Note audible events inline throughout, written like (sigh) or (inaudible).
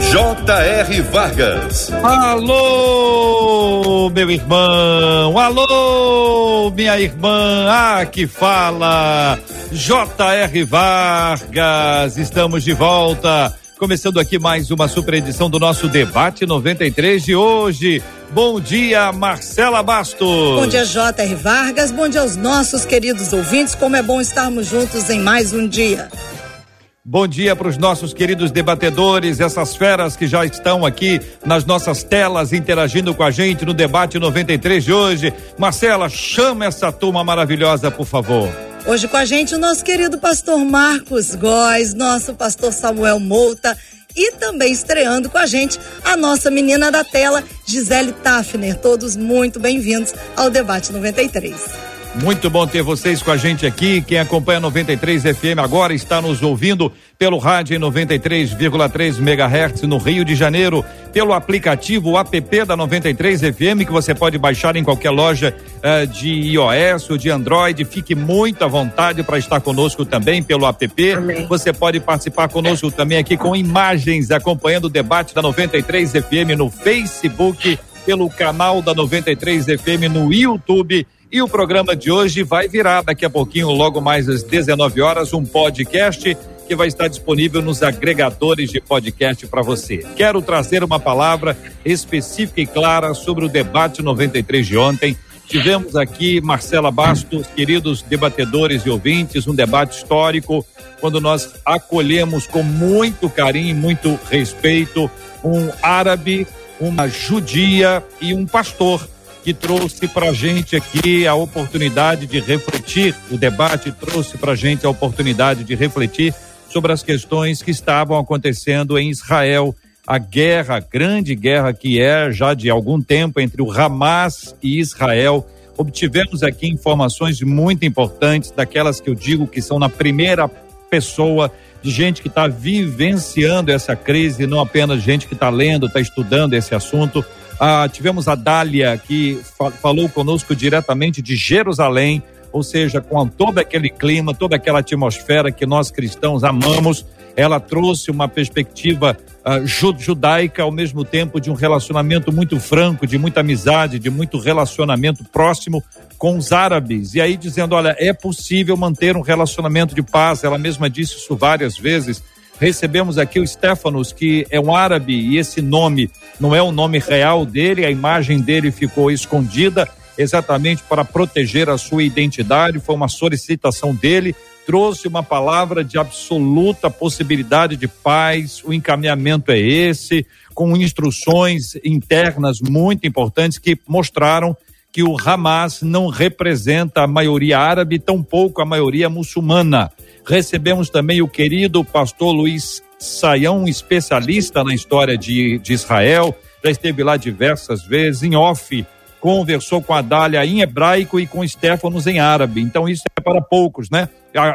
J.R. Vargas. Alô, meu irmão. Alô, minha irmã. Ah, que fala. J.R. Vargas. Estamos de volta. Começando aqui mais uma super edição do nosso debate 93 de hoje. Bom dia, Marcela Bastos. Bom dia, J.R. Vargas. Bom dia aos nossos queridos ouvintes. Como é bom estarmos juntos em mais um dia. Bom dia para os nossos queridos debatedores, essas feras que já estão aqui nas nossas telas interagindo com a gente no debate 93 de hoje. Marcela, chama essa turma maravilhosa, por favor. Hoje com a gente o nosso querido pastor Marcos Góes, nosso pastor Samuel Mouta e também estreando com a gente a nossa menina da tela, Gisele Tafner. Todos muito bem-vindos ao debate 93. Muito bom ter vocês com a gente aqui. Quem acompanha 93 FM agora está nos ouvindo pelo rádio em 93,3 MHz no Rio de Janeiro, pelo aplicativo app da 93 FM que você pode baixar em qualquer loja uh, de iOS ou de Android. Fique muito à vontade para estar conosco também pelo app. Amém. Você pode participar conosco também aqui com imagens acompanhando o debate da 93 FM no Facebook, pelo canal da 93 FM no YouTube e o programa de hoje vai virar daqui a pouquinho, logo mais às 19 horas, um podcast que vai estar disponível nos agregadores de podcast para você. Quero trazer uma palavra específica e clara sobre o debate 93 de ontem. Tivemos aqui, Marcela Bastos, queridos debatedores e ouvintes, um debate histórico, quando nós acolhemos com muito carinho e muito respeito um árabe, uma judia e um pastor que trouxe para a gente aqui a oportunidade de refletir, o debate trouxe para gente a oportunidade de refletir sobre as questões que estavam acontecendo em Israel, a guerra, a grande guerra que é já de algum tempo entre o Hamas e Israel. Obtivemos aqui informações muito importantes, daquelas que eu digo que são na primeira pessoa, de gente que está vivenciando essa crise, não apenas gente que está lendo, está estudando esse assunto. Ah, tivemos a Dália, que fa falou conosco diretamente de Jerusalém, ou seja, com todo aquele clima, toda aquela atmosfera que nós cristãos amamos. Ela trouxe uma perspectiva uh, judaica, ao mesmo tempo de um relacionamento muito franco, de muita amizade, de muito relacionamento próximo com os árabes. E aí dizendo: olha, é possível manter um relacionamento de paz. Ela mesma disse isso várias vezes recebemos aqui o Stefanos, que é um árabe, e esse nome não é o nome real dele, a imagem dele ficou escondida exatamente para proteger a sua identidade, foi uma solicitação dele, trouxe uma palavra de absoluta possibilidade de paz, o encaminhamento é esse, com instruções internas muito importantes que mostraram que o Hamas não representa a maioria árabe, tampouco a maioria muçulmana. Recebemos também o querido pastor Luiz Saião, especialista na história de, de Israel, já esteve lá diversas vezes, em off, conversou com a Dália em hebraico e com Stefanos em árabe. Então isso é para poucos, né?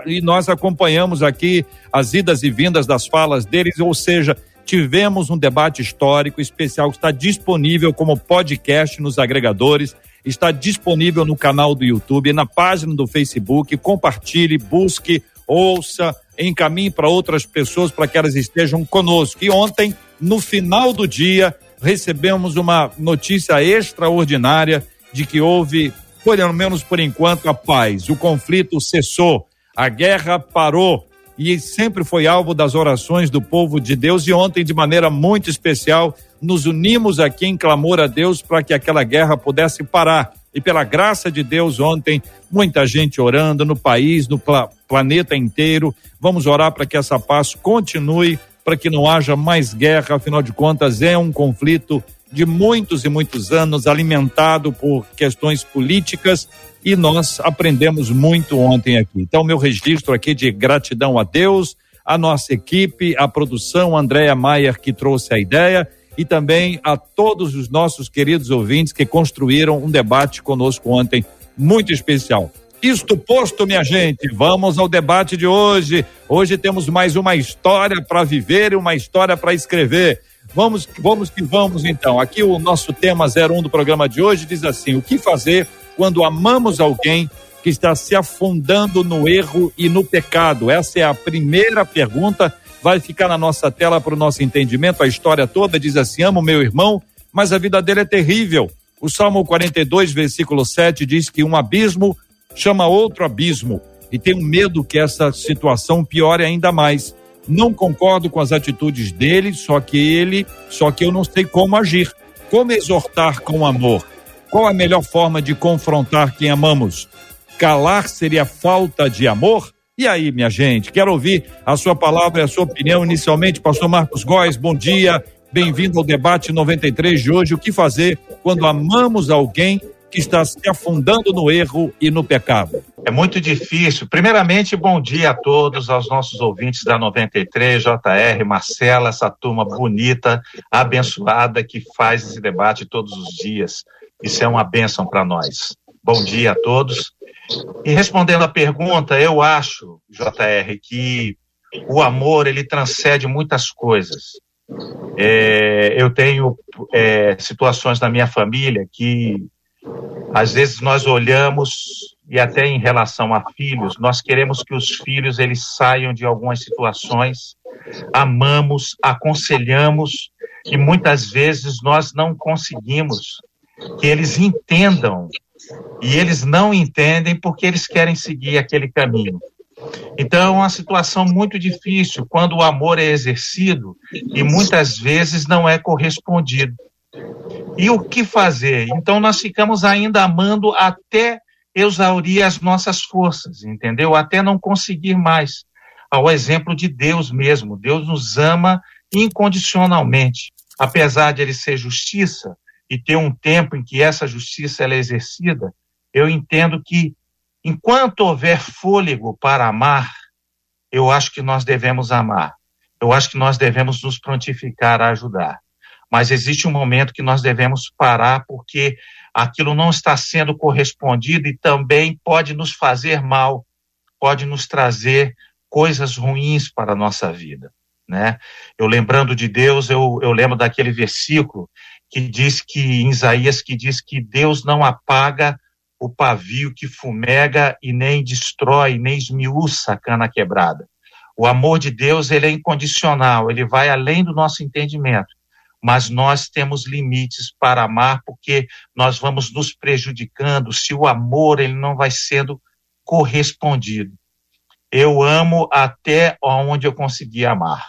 E nós acompanhamos aqui as idas e vindas das falas deles, ou seja, tivemos um debate histórico especial que está disponível como podcast nos agregadores, está disponível no canal do YouTube, na página do Facebook. Compartilhe, busque ouça, encaminhe para outras pessoas para que elas estejam conosco. E ontem, no final do dia, recebemos uma notícia extraordinária de que houve, pelo menos por enquanto, a paz. O conflito cessou, a guerra parou e sempre foi alvo das orações do povo de Deus. E ontem, de maneira muito especial, nos unimos aqui em clamor a Deus para que aquela guerra pudesse parar e pela graça de Deus, ontem, muita gente orando no país, no pla planeta inteiro. Vamos orar para que essa paz continue, para que não haja mais guerra. Afinal de contas, é um conflito de muitos e muitos anos, alimentado por questões políticas, e nós aprendemos muito ontem aqui. Então, meu registro aqui de gratidão a Deus, a nossa equipe, a produção, Andréa Maier, que trouxe a ideia, e também a todos os nossos queridos ouvintes que construíram um debate conosco ontem muito especial. Isto posto, minha gente, vamos ao debate de hoje. Hoje temos mais uma história para viver e uma história para escrever. Vamos, vamos que vamos então. Aqui o nosso tema 01 do programa de hoje diz assim: o que fazer quando amamos alguém que está se afundando no erro e no pecado? Essa é a primeira pergunta. Vai ficar na nossa tela para o nosso entendimento. A história toda diz assim: amo meu irmão, mas a vida dele é terrível. O Salmo 42, versículo 7 diz que um abismo chama outro abismo e tenho medo que essa situação piore ainda mais. Não concordo com as atitudes dele, só que ele, só que eu não sei como agir. Como exortar com amor? Qual a melhor forma de confrontar quem amamos? Calar seria falta de amor? E aí, minha gente, quero ouvir a sua palavra e a sua opinião. Inicialmente, pastor Marcos Góes, bom dia. Bem-vindo ao debate 93 de hoje. O que fazer quando amamos alguém que está se afundando no erro e no pecado? É muito difícil. Primeiramente, bom dia a todos, aos nossos ouvintes da 93, JR, Marcela, essa turma bonita, abençoada que faz esse debate todos os dias. Isso é uma bênção para nós. Bom dia a todos. E respondendo à pergunta, eu acho, JR, que o amor ele transcende muitas coisas. É, eu tenho é, situações na minha família que às vezes nós olhamos e até em relação a filhos, nós queremos que os filhos eles saiam de algumas situações, amamos, aconselhamos e muitas vezes nós não conseguimos que eles entendam e eles não entendem porque eles querem seguir aquele caminho. Então, é uma situação muito difícil quando o amor é exercido e muitas vezes não é correspondido. E o que fazer? Então nós ficamos ainda amando até exaurir as nossas forças, entendeu? Até não conseguir mais. Ao exemplo de Deus mesmo. Deus nos ama incondicionalmente. Apesar de ele ser justiça e ter um tempo em que essa justiça é exercida, eu entendo que enquanto houver fôlego para amar, eu acho que nós devemos amar. Eu acho que nós devemos nos prontificar a ajudar mas existe um momento que nós devemos parar porque aquilo não está sendo correspondido e também pode nos fazer mal, pode nos trazer coisas ruins para a nossa vida, né? Eu lembrando de Deus, eu, eu lembro daquele versículo que diz que, em Isaías, que diz que Deus não apaga o pavio que fumega e nem destrói, nem esmiuça a cana quebrada. O amor de Deus, ele é incondicional, ele vai além do nosso entendimento mas nós temos limites para amar porque nós vamos nos prejudicando se o amor ele não vai sendo correspondido. Eu amo até onde eu consegui amar.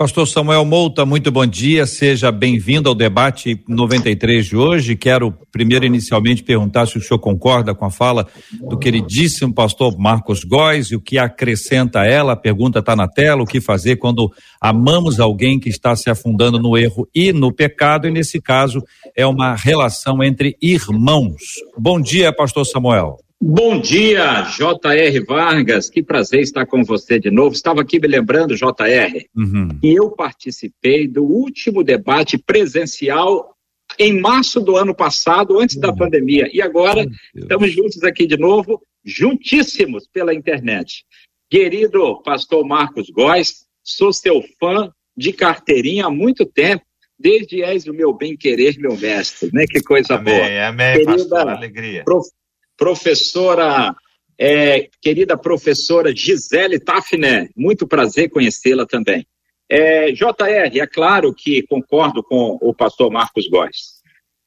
Pastor Samuel Mouta, muito bom dia, seja bem-vindo ao debate 93 de hoje. Quero primeiro inicialmente perguntar se o senhor concorda com a fala do queridíssimo pastor Marcos Góes e o que acrescenta ela. A pergunta está na tela: o que fazer quando amamos alguém que está se afundando no erro e no pecado, e nesse caso é uma relação entre irmãos. Bom dia, pastor Samuel. Bom dia, J.R. Vargas. Que prazer estar com você de novo. Estava aqui me lembrando, J.R., uhum. que eu participei do último debate presencial em março do ano passado, antes uhum. da pandemia. E agora estamos juntos aqui de novo, juntíssimos pela internet. Querido pastor Marcos Góes, sou seu fã de carteirinha há muito tempo desde és o meu bem querer, meu mestre, né? Que coisa amém, boa. Amém, Querida, pastor, alegria. Prof professora, é, querida professora Gisele Tafner, muito prazer conhecê-la também. É, JR, é claro que concordo com o pastor Marcos Góes.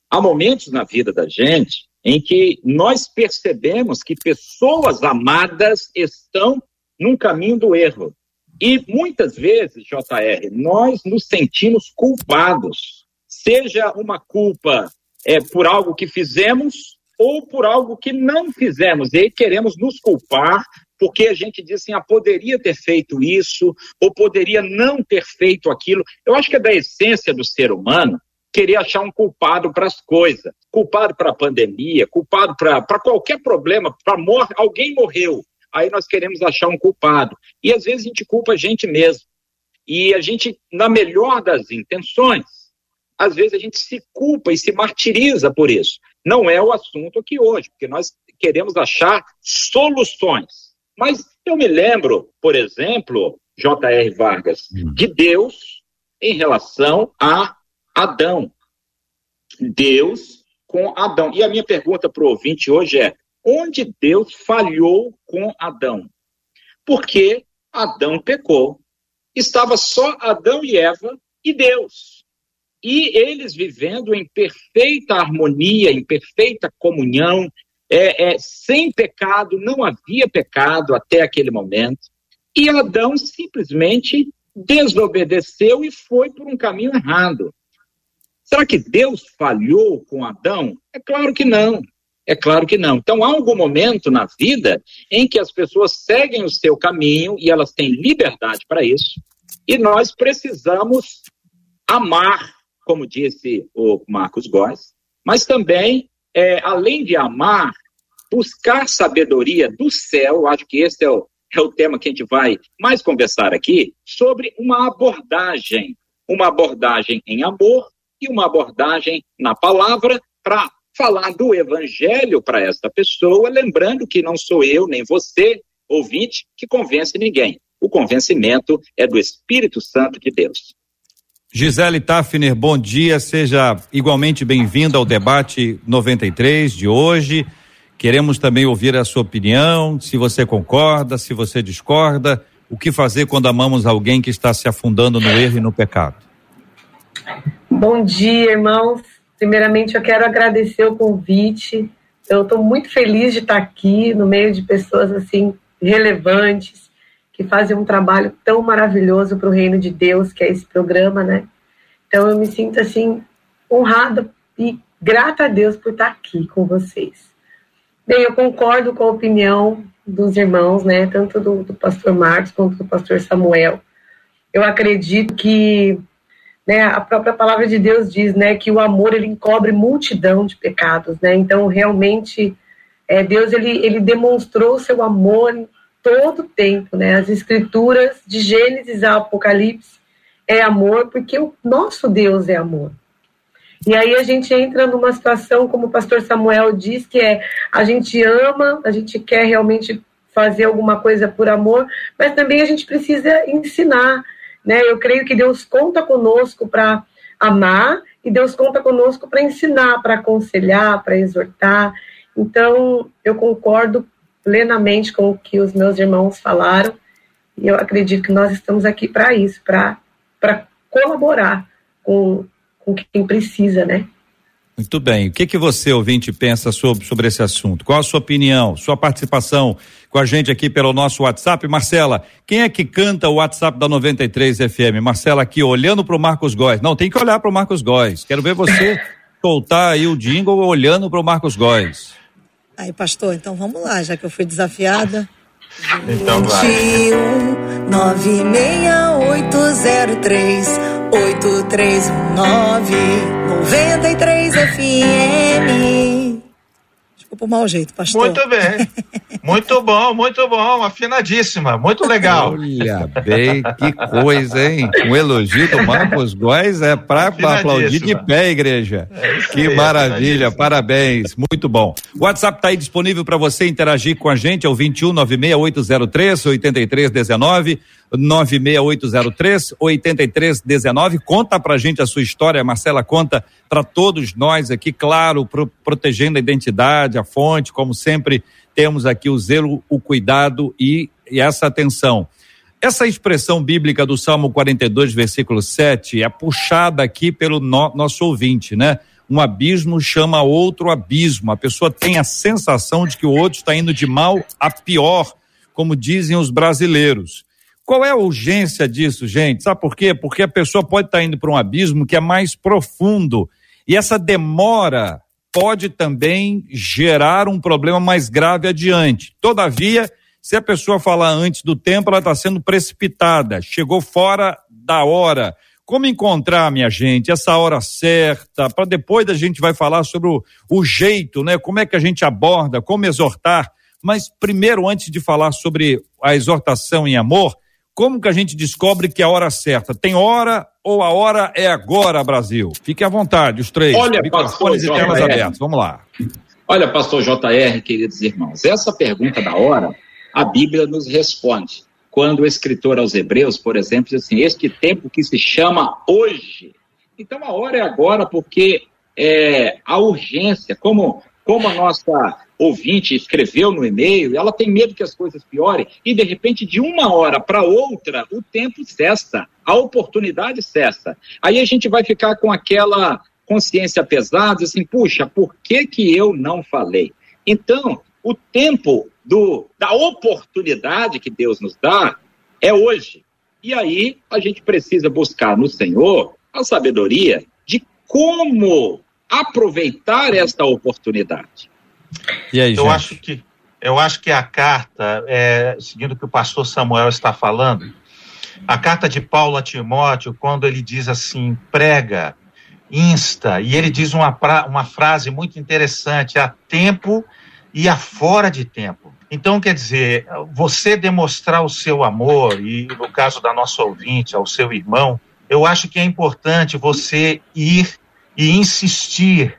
Há momentos na vida da gente em que nós percebemos que pessoas amadas estão num caminho do erro. E muitas vezes, JR, nós nos sentimos culpados, seja uma culpa é, por algo que fizemos ou por algo que não fizemos. E aí queremos nos culpar porque a gente diz assim, ah, poderia ter feito isso, ou poderia não ter feito aquilo. Eu acho que é da essência do ser humano querer achar um culpado para as coisas. Culpado para a pandemia, culpado para qualquer problema, para mor alguém morreu. Aí nós queremos achar um culpado. E às vezes a gente culpa a gente mesmo. E a gente, na melhor das intenções, às vezes a gente se culpa e se martiriza por isso. Não é o assunto aqui hoje, porque nós queremos achar soluções. Mas eu me lembro, por exemplo, J.R. Vargas, hum. de Deus em relação a Adão. Deus com Adão. E a minha pergunta para o ouvinte hoje é: onde Deus falhou com Adão? Porque Adão pecou. Estava só Adão e Eva e Deus. E eles vivendo em perfeita harmonia, em perfeita comunhão, é, é, sem pecado, não havia pecado até aquele momento. E Adão simplesmente desobedeceu e foi por um caminho errado. Será que Deus falhou com Adão? É claro que não. É claro que não. Então, há algum momento na vida em que as pessoas seguem o seu caminho e elas têm liberdade para isso, e nós precisamos amar, como disse o Marcos Góes, mas também, é, além de amar, buscar sabedoria do céu. Acho que esse é o, é o tema que a gente vai mais conversar aqui, sobre uma abordagem, uma abordagem em amor e uma abordagem na palavra para falar do evangelho para esta pessoa, lembrando que não sou eu nem você, ouvinte, que convence ninguém. O convencimento é do Espírito Santo de Deus. Gisele Tafner, bom dia, seja igualmente bem-vinda ao debate 93 de hoje. Queremos também ouvir a sua opinião, se você concorda, se você discorda, o que fazer quando amamos alguém que está se afundando no erro e no pecado. Bom dia, irmãos. Primeiramente, eu quero agradecer o convite. Eu estou muito feliz de estar aqui no meio de pessoas assim relevantes que fazem um trabalho tão maravilhoso para o reino de Deus, que é esse programa, né? Então eu me sinto assim honrada e grata a Deus por estar aqui com vocês. Bem, eu concordo com a opinião dos irmãos, né? Tanto do, do pastor Marcos quanto do pastor Samuel. Eu acredito que né, a própria palavra de Deus diz, né, que o amor ele encobre multidão de pecados, né? Então realmente é, Deus ele, ele demonstrou seu amor todo tempo, né? As escrituras de Gênesis a Apocalipse é amor porque o nosso Deus é amor. E aí a gente entra numa situação, como o pastor Samuel diz, que é a gente ama, a gente quer realmente fazer alguma coisa por amor, mas também a gente precisa ensinar, né? Eu creio que Deus conta conosco para amar e Deus conta conosco para ensinar, para aconselhar, para exortar. Então, eu concordo plenamente com o que os meus irmãos falaram e eu acredito que nós estamos aqui para isso, para colaborar com, com quem precisa, né? Muito bem. O que que você, ouvinte, pensa sobre, sobre esse assunto? Qual a sua opinião, sua participação com a gente aqui pelo nosso WhatsApp? Marcela, quem é que canta o WhatsApp da 93 FM? Marcela aqui, olhando para o Marcos Góes. Não, tem que olhar para o Marcos Góes. Quero ver você (laughs) soltar aí o jingle olhando para o Marcos Góes. Aí, pastor, então vamos lá, já que eu fui desafiada. Então vai. 21 96803 8319 93 FM. Desculpa o mau jeito, pastor. Muito bem. Muito bom, muito bom. Afinadíssima. Muito legal. Olha bem, que coisa, hein? Um elogio do Marcos Góes é para aplaudir de pé, igreja. É que aí, maravilha, parabéns. Muito bom. O WhatsApp está aí disponível para você interagir com a gente. É o 21 96803 8319. 96803 8319. Conta pra gente a sua história, Marcela, conta para todos nós aqui, claro, pro, protegendo a identidade, a fonte, como sempre temos aqui o zelo, o cuidado e, e essa atenção. Essa expressão bíblica do Salmo 42, versículo 7, é puxada aqui pelo no, nosso ouvinte, né? Um abismo chama outro abismo. A pessoa tem a sensação de que o outro está indo de mal a pior, como dizem os brasileiros. Qual é a urgência disso, gente? Sabe por quê? Porque a pessoa pode estar indo para um abismo que é mais profundo. E essa demora pode também gerar um problema mais grave adiante. Todavia, se a pessoa falar antes do tempo, ela está sendo precipitada, chegou fora da hora. Como encontrar, minha gente, essa hora certa? Para depois a gente vai falar sobre o, o jeito, né? Como é que a gente aborda, como exortar. Mas primeiro, antes de falar sobre a exortação em amor, como que a gente descobre que é a hora certa? Tem hora ou a hora é agora, Brasil? Fique à vontade, os três. Olha, Microfones pastor, e telas abertas. Vamos lá. Olha, pastor JR, queridos irmãos, essa pergunta da hora, a Bíblia nos responde. Quando o escritor aos Hebreus, por exemplo, diz assim: Este tempo que se chama hoje. Então a hora é agora, porque é, a urgência, como, como a nossa ouvinte escreveu no e-mail, ela tem medo que as coisas piorem e de repente de uma hora para outra o tempo cessa, a oportunidade cessa. Aí a gente vai ficar com aquela consciência pesada, assim, puxa, por que que eu não falei? Então, o tempo do, da oportunidade que Deus nos dá é hoje. E aí a gente precisa buscar no Senhor a sabedoria de como aproveitar esta oportunidade. E aí, Eu gente? acho que eu acho que a carta, é, seguindo o que o pastor Samuel está falando, a carta de Paulo a Timóteo, quando ele diz assim, prega, insta, e ele diz uma, pra- uma frase muito interessante, há tempo e há fora de tempo. Então, quer dizer, você demonstrar o seu amor, e no caso da nossa ouvinte, ao seu irmão, eu acho que é importante você ir e insistir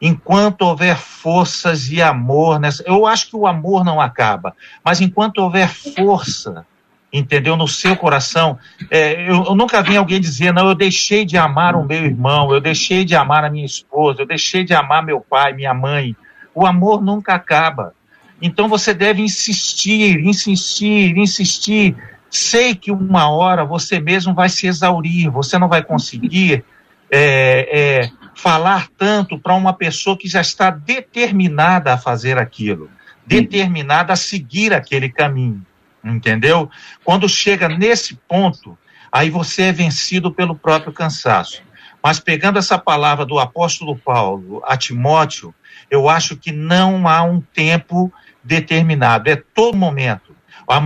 enquanto houver forças e amor nessa. Eu acho que o amor não acaba, mas enquanto houver força, entendeu, no seu coração, é, eu, eu nunca vi alguém dizer, não, eu deixei de amar o meu irmão, eu deixei de amar a minha esposa, eu deixei de amar meu pai, minha mãe. O amor nunca acaba. Então você deve insistir, insistir, insistir. Sei que uma hora você mesmo vai se exaurir, você não vai conseguir é, é, falar tanto para uma pessoa que já está determinada a fazer aquilo, determinada a seguir aquele caminho, entendeu? Quando chega nesse ponto, aí você é vencido pelo próprio cansaço. Mas pegando essa palavra do apóstolo Paulo a Timóteo, eu acho que não há um tempo determinado, é todo momento.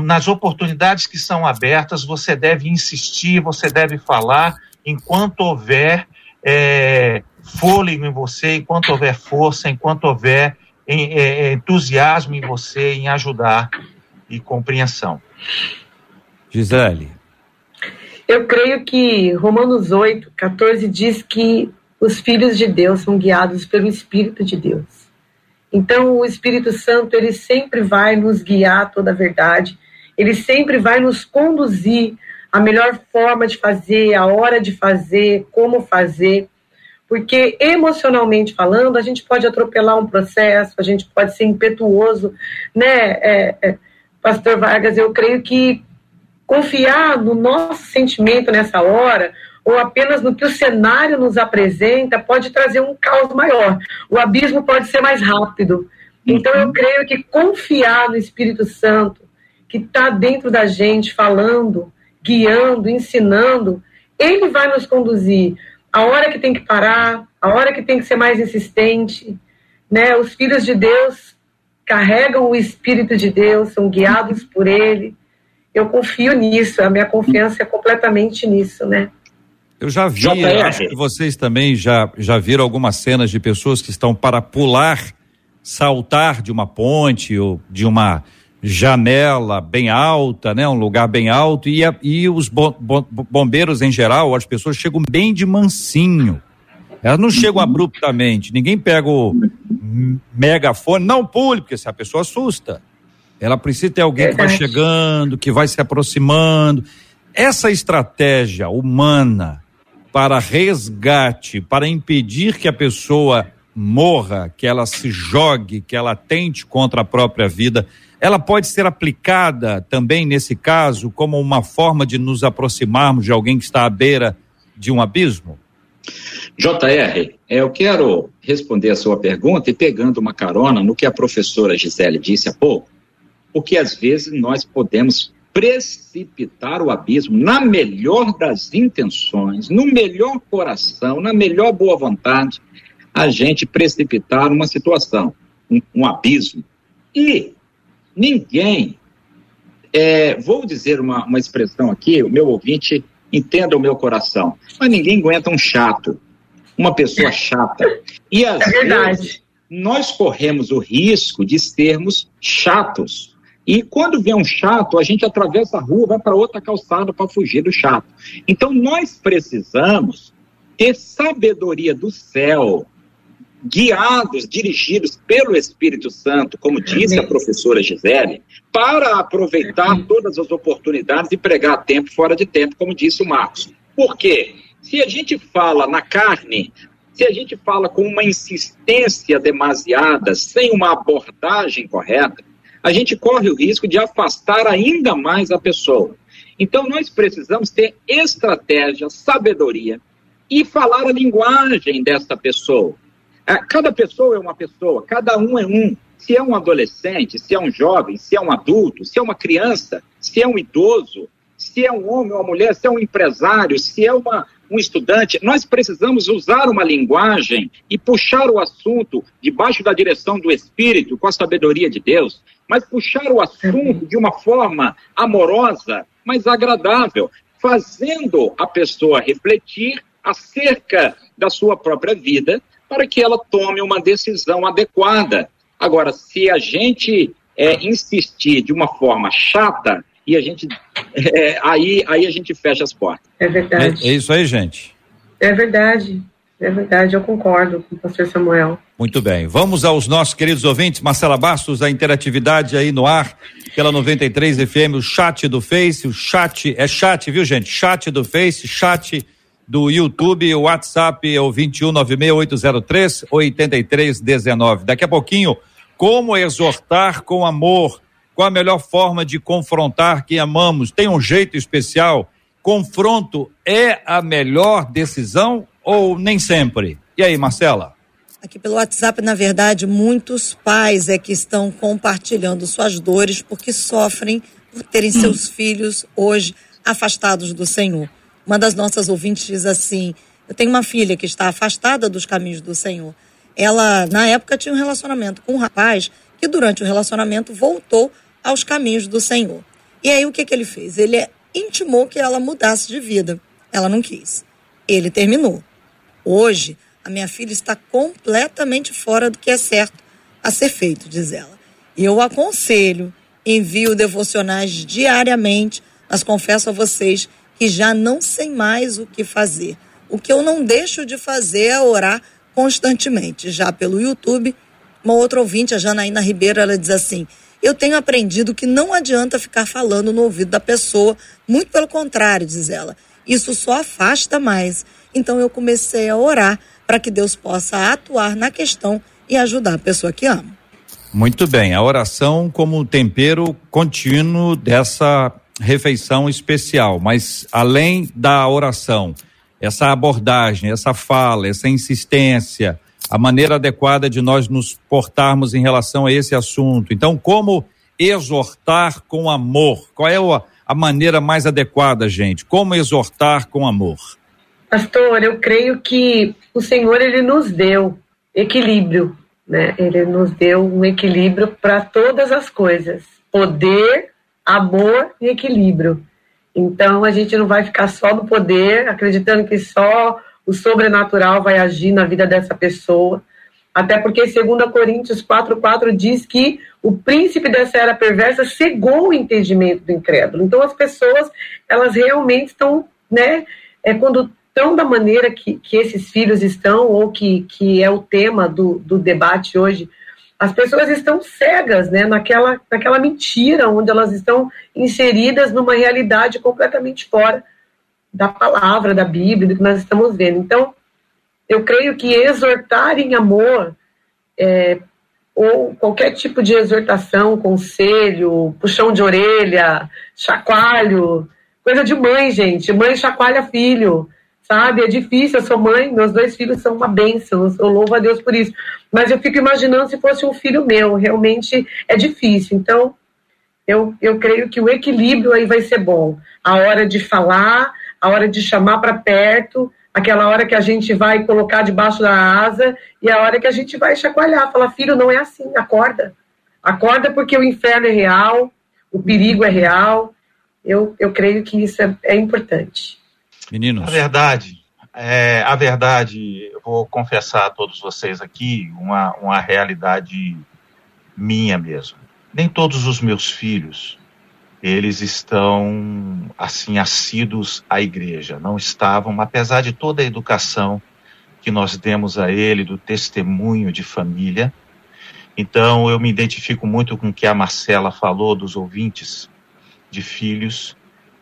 Nas oportunidades que são abertas, você deve insistir, você deve falar, enquanto houver é, fôlego em você, enquanto houver força, enquanto houver em- é, entusiasmo em você em ajudar e compreensão. Gisele. Eu creio que Romanos 8, 14 diz que os filhos de Deus são guiados pelo Espírito de Deus. Então, o Espírito Santo, ele sempre vai nos guiar a toda a verdade, ele sempre vai nos conduzir a melhor forma de fazer, a hora de fazer, como fazer, porque emocionalmente falando, a gente pode atropelar um processo, a gente pode ser impetuoso, né, é, é, Pastor Vargas? Eu creio que confiar no nosso sentimento nessa hora, ou apenas no que o cenário nos apresenta, pode trazer um caos maior. O abismo pode ser mais rápido. Então, eu creio que confiar no Espírito Santo, que está dentro da gente, falando, guiando, ensinando, ele vai nos conduzir. A hora que tem que parar, a hora que tem que ser mais insistente. Né? Os filhos de Deus carregam o Espírito de Deus, são guiados por ele eu confio nisso, a minha confiança é completamente nisso, né? Eu já vi, JR. acho que vocês também já, já viram algumas cenas de pessoas que estão para pular, saltar de uma ponte ou de uma janela bem alta, né, um lugar bem alto e, a- e os bo- bo- bombeiros em geral, as pessoas chegam bem de mansinho. Elas não chegam abruptamente. Ninguém pega o megafone, não pule, porque se a pessoa assusta. Ela precisa ter alguém que vai chegando, que vai se aproximando. Essa estratégia humana para resgate, para impedir que a pessoa morra, que ela se jogue, que ela tente contra a própria vida, ela pode ser aplicada também nesse caso como uma forma de nos aproximarmos de alguém que está à beira de um abismo? JR, é, eu quero responder a sua pergunta e pegando uma carona no que a professora Gisele disse há pouco, porque às vezes nós podemos precipitar o abismo na melhor das intenções, no melhor coração, na melhor boa vontade, a gente precipitar uma situação, um, um abismo. E ninguém, é, vou dizer uma, uma expressão aqui, o meu ouvinte entenda o meu coração, mas ninguém aguenta um chato, uma pessoa chata. E às É verdade. vezes nós corremos o risco de sermos chatos. E quando vem um chato, a gente atravessa a rua, vai para outra calçada para fugir do chato. Então nós precisamos ter sabedoria do céu, guiados, dirigidos pelo Espírito Santo, como disse a professora Gisele, para aproveitar todas as oportunidades e pregar tempo fora de tempo, como disse o Marcos. Por quê? Se a gente fala na carne, se a gente fala com uma insistência demasiada, sem uma abordagem correta, a gente corre o risco de afastar ainda mais a pessoa. Então, nós precisamos ter estratégia, sabedoria e falar a linguagem dessa pessoa. É, cada pessoa é uma pessoa, cada um é um. Se é um adolescente, se é um jovem, se é um adulto, se é uma criança, se é um idoso, se é um homem ou uma mulher, se é um empresário, se é uma, um estudante, nós precisamos usar uma linguagem e puxar o assunto debaixo da direção do Espírito, com a sabedoria de Deus, mas puxar o assunto de uma forma amorosa, mas agradável, fazendo a pessoa refletir acerca da sua própria vida, para que ela tome uma decisão adequada. Agora, se a gente é, insistir de uma forma chata, e a gente é, aí, aí a gente fecha as portas. É verdade. É, é isso aí, gente. É verdade. É verdade, eu concordo com o pastor Samuel. Muito bem. Vamos aos nossos queridos ouvintes. Marcela Bastos, a interatividade aí no ar, pela 93 FM, o chat do Face, o chat, é chat, viu, gente? Chat do Face, chat do YouTube, o WhatsApp é o 2196803 8319. Daqui a pouquinho, como exortar com amor? Qual a melhor forma de confrontar quem amamos? Tem um jeito especial? Confronto é a melhor decisão ou nem sempre? E aí, Marcela? Aqui pelo WhatsApp, na verdade, muitos pais é que estão compartilhando suas dores porque sofrem por terem seus filhos hoje afastados do Senhor. Uma das nossas ouvintes diz assim: Eu tenho uma filha que está afastada dos caminhos do Senhor. Ela, na época, tinha um relacionamento com um rapaz que, durante o relacionamento, voltou aos caminhos do Senhor. E aí, o que, que ele fez? Ele intimou que ela mudasse de vida. Ela não quis. Ele terminou. Hoje, a minha filha está completamente fora do que é certo a ser feito, diz ela. Eu aconselho, envio devocionais diariamente, mas confesso a vocês que já não sei mais o que fazer. O que eu não deixo de fazer é orar constantemente. Já pelo YouTube, uma outra ouvinte, a Janaína Ribeiro, ela diz assim: Eu tenho aprendido que não adianta ficar falando no ouvido da pessoa, muito pelo contrário, diz ela. Isso só afasta mais. Então eu comecei a orar para que Deus possa atuar na questão e ajudar a pessoa que ama. Muito bem, a oração como tempero contínuo dessa refeição especial, mas além da oração, essa abordagem, essa fala, essa insistência, a maneira adequada de nós nos portarmos em relação a esse assunto. Então, como exortar com amor? Qual é a maneira mais adequada, gente? Como exortar com amor? Pastor, eu creio que o Senhor ele nos deu equilíbrio, né? Ele nos deu um equilíbrio para todas as coisas: poder, amor e equilíbrio. Então a gente não vai ficar só no poder, acreditando que só o sobrenatural vai agir na vida dessa pessoa. Até porque 2 Coríntios 4,4 diz que o príncipe dessa era perversa cegou o entendimento do incrédulo. Então as pessoas, elas realmente estão, né, é, quando estão da maneira que, que esses filhos estão, ou que, que é o tema do, do debate hoje, as pessoas estão cegas né, naquela, naquela mentira, onde elas estão inseridas numa realidade completamente fora da palavra, da Bíblia, do que nós estamos vendo. Então, eu creio que exortar em amor, é, ou qualquer tipo de exortação, conselho, puxão de orelha, chacoalho, coisa de mãe, gente. Mãe chacoalha filho sabe? É difícil, eu sou mãe, meus dois filhos são uma bênção, eu louvo a Deus por isso. Mas eu fico imaginando se fosse um filho meu, realmente é difícil. Então, eu, eu creio que o equilíbrio aí vai ser bom. A hora de falar, a hora de chamar para perto, aquela hora que a gente vai colocar debaixo da asa e a hora que a gente vai chacoalhar, falar, filho, não é assim, acorda. Acorda porque o inferno é real, o perigo é real. Eu, eu creio que isso é, é importante. Meninos. A verdade, é, a verdade, eu vou confessar a todos vocês aqui uma, uma realidade minha mesmo. Nem todos os meus filhos, eles estão assim assíduos à igreja, não estavam, apesar de toda a educação que nós demos a ele, do testemunho de família. Então eu me identifico muito com o que a Marcela falou dos ouvintes de filhos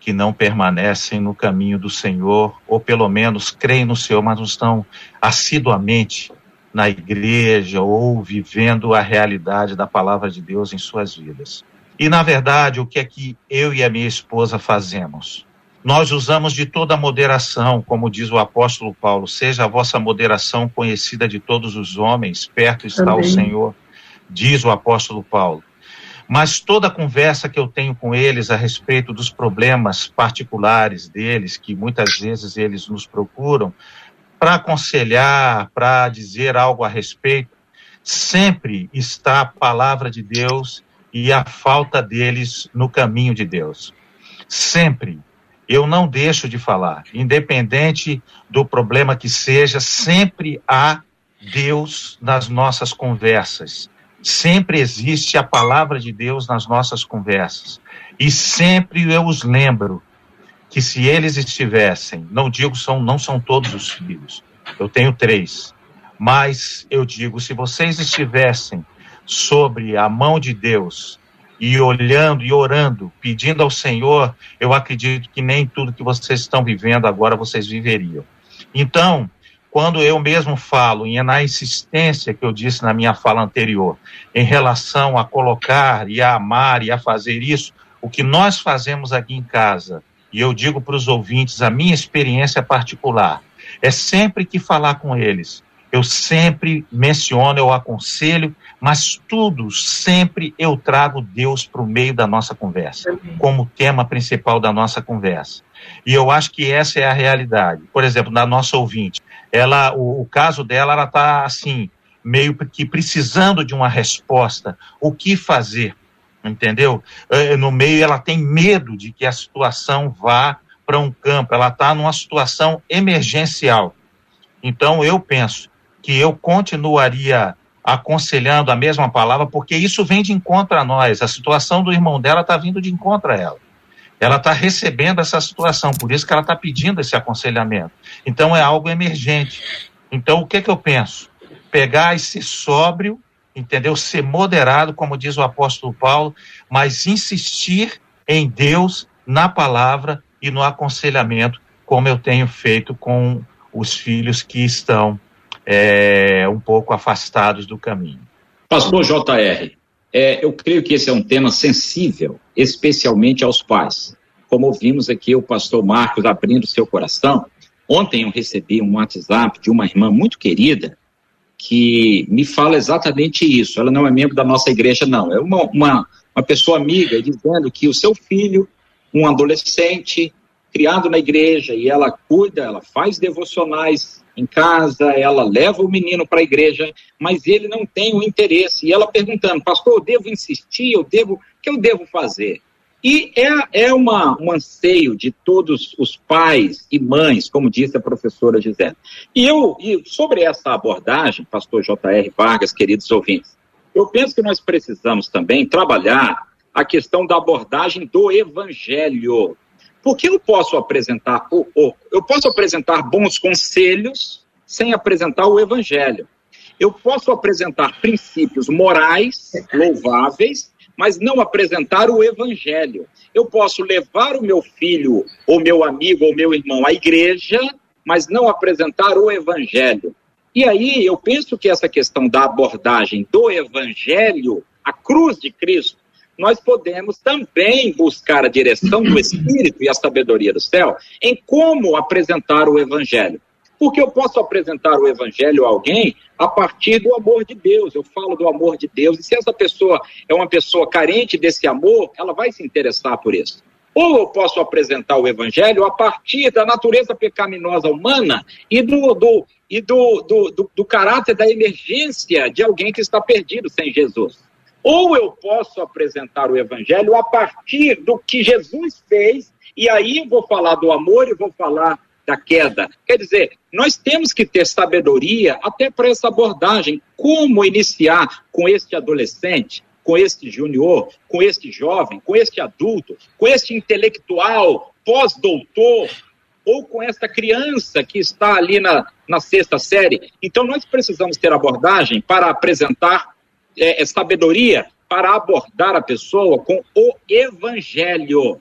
que não permanecem no caminho do Senhor, ou pelo menos creem no Senhor, mas não estão assiduamente na igreja ou vivendo a realidade da palavra de Deus em suas vidas. E, na verdade, o que é que eu e a minha esposa fazemos? Nós usamos de toda a moderação, como diz o apóstolo Paulo, seja a vossa moderação conhecida de todos os homens, perto está Amém. o Senhor, diz o apóstolo Paulo mas toda a conversa que eu tenho com eles a respeito dos problemas particulares deles, que muitas vezes eles nos procuram, para aconselhar, para dizer algo a respeito, sempre está a palavra de Deus e a falta deles no caminho de Deus. Sempre. Eu não deixo de falar, independente do problema que seja, sempre há Deus nas nossas conversas Sempre existe a palavra de Deus nas nossas conversas. E sempre eu os lembro que se eles estivessem, não digo são, não são todos os filhos, eu tenho três, mas eu digo, se vocês estivessem sobre a mão de Deus e olhando e orando, pedindo ao Senhor, eu acredito que nem tudo que vocês estão vivendo agora vocês viveriam. Então, quando eu mesmo falo, e é na insistência que eu disse na minha fala anterior, em relação a colocar e a amar e a fazer isso, o que nós fazemos aqui em casa, e eu digo para os ouvintes, a minha experiência particular, é sempre que falar com eles, eu sempre menciono, eu aconselho, mas tudo, sempre eu trago Deus para o meio da nossa conversa, como tema principal da nossa conversa. E eu acho que essa é a realidade. Por exemplo, da nossa ouvinte, ela, o, o caso dela, ela está assim, meio que precisando de uma resposta. O que fazer? Entendeu? Eh, no meio, ela tem medo de que a situação vá para um campo, ela está numa situação emergencial. Então, eu penso que eu continuaria aconselhando a mesma palavra, porque isso vem de encontro a nós. A situação do irmão dela está vindo de encontro a ela ela está recebendo essa situação, por isso que ela está pedindo esse aconselhamento. Então é algo emergente. Então o que, que eu penso? Pegar e ser sóbrio, entendeu? Ser moderado, como diz o apóstolo Paulo, mas insistir em Deus, na palavra e no aconselhamento, como eu tenho feito com os filhos que estão é, um pouco afastados do caminho. Pastor JR, é, eu creio que esse é um tema sensível, especialmente aos pais. Como ouvimos aqui o pastor Marcos abrindo seu coração, ontem eu recebi um WhatsApp de uma irmã muito querida que me fala exatamente isso. Ela não é membro da nossa igreja, não. É uma, uma, uma pessoa amiga dizendo que o seu filho, um adolescente, criado na igreja, e ela cuida, ela faz devocionais em casa, ela leva o menino para a igreja, mas ele não tem o interesse. E ela perguntando, pastor, eu devo insistir, eu devo, o que eu devo fazer? E é, é uma, um anseio de todos os pais e mães, como disse a professora Gisele. E eu, e sobre essa abordagem, pastor J.R. Vargas, queridos ouvintes, eu penso que nós precisamos também trabalhar a questão da abordagem do evangelho. Porque eu posso apresentar o, o, eu posso apresentar bons conselhos sem apresentar o evangelho. Eu posso apresentar princípios morais louváveis, mas não apresentar o evangelho. Eu posso levar o meu filho, ou meu amigo, ou meu irmão à igreja, mas não apresentar o evangelho. E aí eu penso que essa questão da abordagem do evangelho, a cruz de Cristo, nós podemos também buscar a direção do Espírito e a sabedoria do céu em como apresentar o Evangelho. Porque eu posso apresentar o Evangelho a alguém a partir do amor de Deus. Eu falo do amor de Deus. E se essa pessoa é uma pessoa carente desse amor, ela vai se interessar por isso. Ou eu posso apresentar o Evangelho a partir da natureza pecaminosa humana e do, do, e do, do, do, do caráter da emergência de alguém que está perdido sem Jesus. Ou eu posso apresentar o evangelho a partir do que Jesus fez, e aí eu vou falar do amor e vou falar da queda. Quer dizer, nós temos que ter sabedoria até para essa abordagem. Como iniciar com este adolescente? com este junior, com este jovem, com este adulto, com este intelectual, pós-doutor, ou com esta criança que está ali na, na sexta série. Então, nós precisamos ter abordagem para apresentar é, sabedoria, para abordar a pessoa com o evangelho.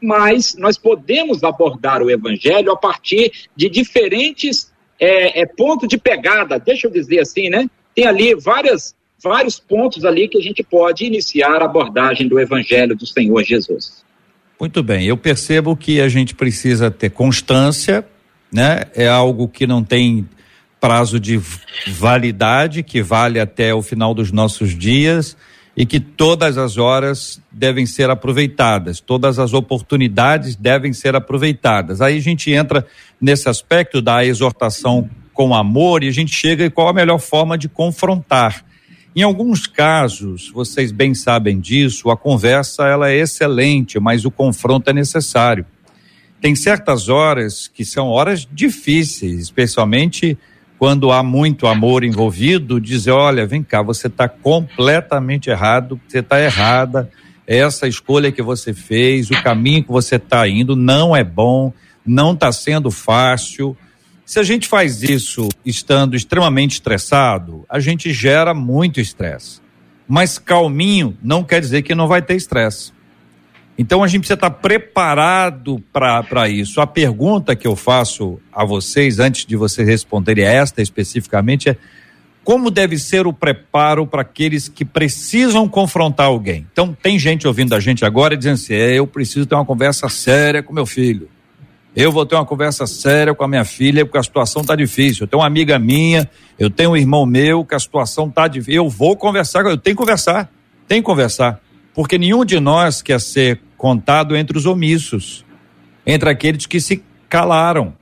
Mas nós podemos abordar o evangelho a partir de diferentes é, é, pontos de pegada, deixa eu dizer assim, né? Tem ali várias vários pontos ali que a gente pode iniciar a abordagem do Evangelho do Senhor Jesus. Muito bem, eu percebo que a gente precisa ter constância, né? É algo que não tem prazo de validade, que vale até o final dos nossos dias e que todas as horas devem ser aproveitadas, todas as oportunidades devem ser aproveitadas. Aí a gente entra nesse aspecto da exortação com amor e a gente chega e qual a melhor forma de confrontar. Em alguns casos, vocês bem sabem disso, a conversa ela é excelente, mas o confronto é necessário. Tem certas horas que são horas difíceis, especialmente quando há muito amor envolvido, dizer, olha, vem cá, você está completamente errado, você está errada, essa escolha que você fez, o caminho que você está indo não é bom, não está sendo fácil, se a gente faz isso estando extremamente estressado, a gente gera muito estresse. Mas calminho não quer dizer que não vai ter estresse. Então a gente precisa estar preparado para isso. A pergunta que eu faço a vocês, antes de vocês responderem esta especificamente, é como deve ser o preparo para aqueles que precisam confrontar alguém. Então, tem gente ouvindo a gente agora dizendo assim: é, eu preciso ter uma conversa séria com meu filho. Eu vou ter uma conversa séria com a minha filha, porque a situação está difícil. Eu tenho uma amiga minha, eu tenho um irmão meu, que a situação está difícil. Eu vou conversar, eu tenho que conversar, tenho que conversar. Porque nenhum de nós quer ser contado entre os omissos, entre aqueles que se calaram,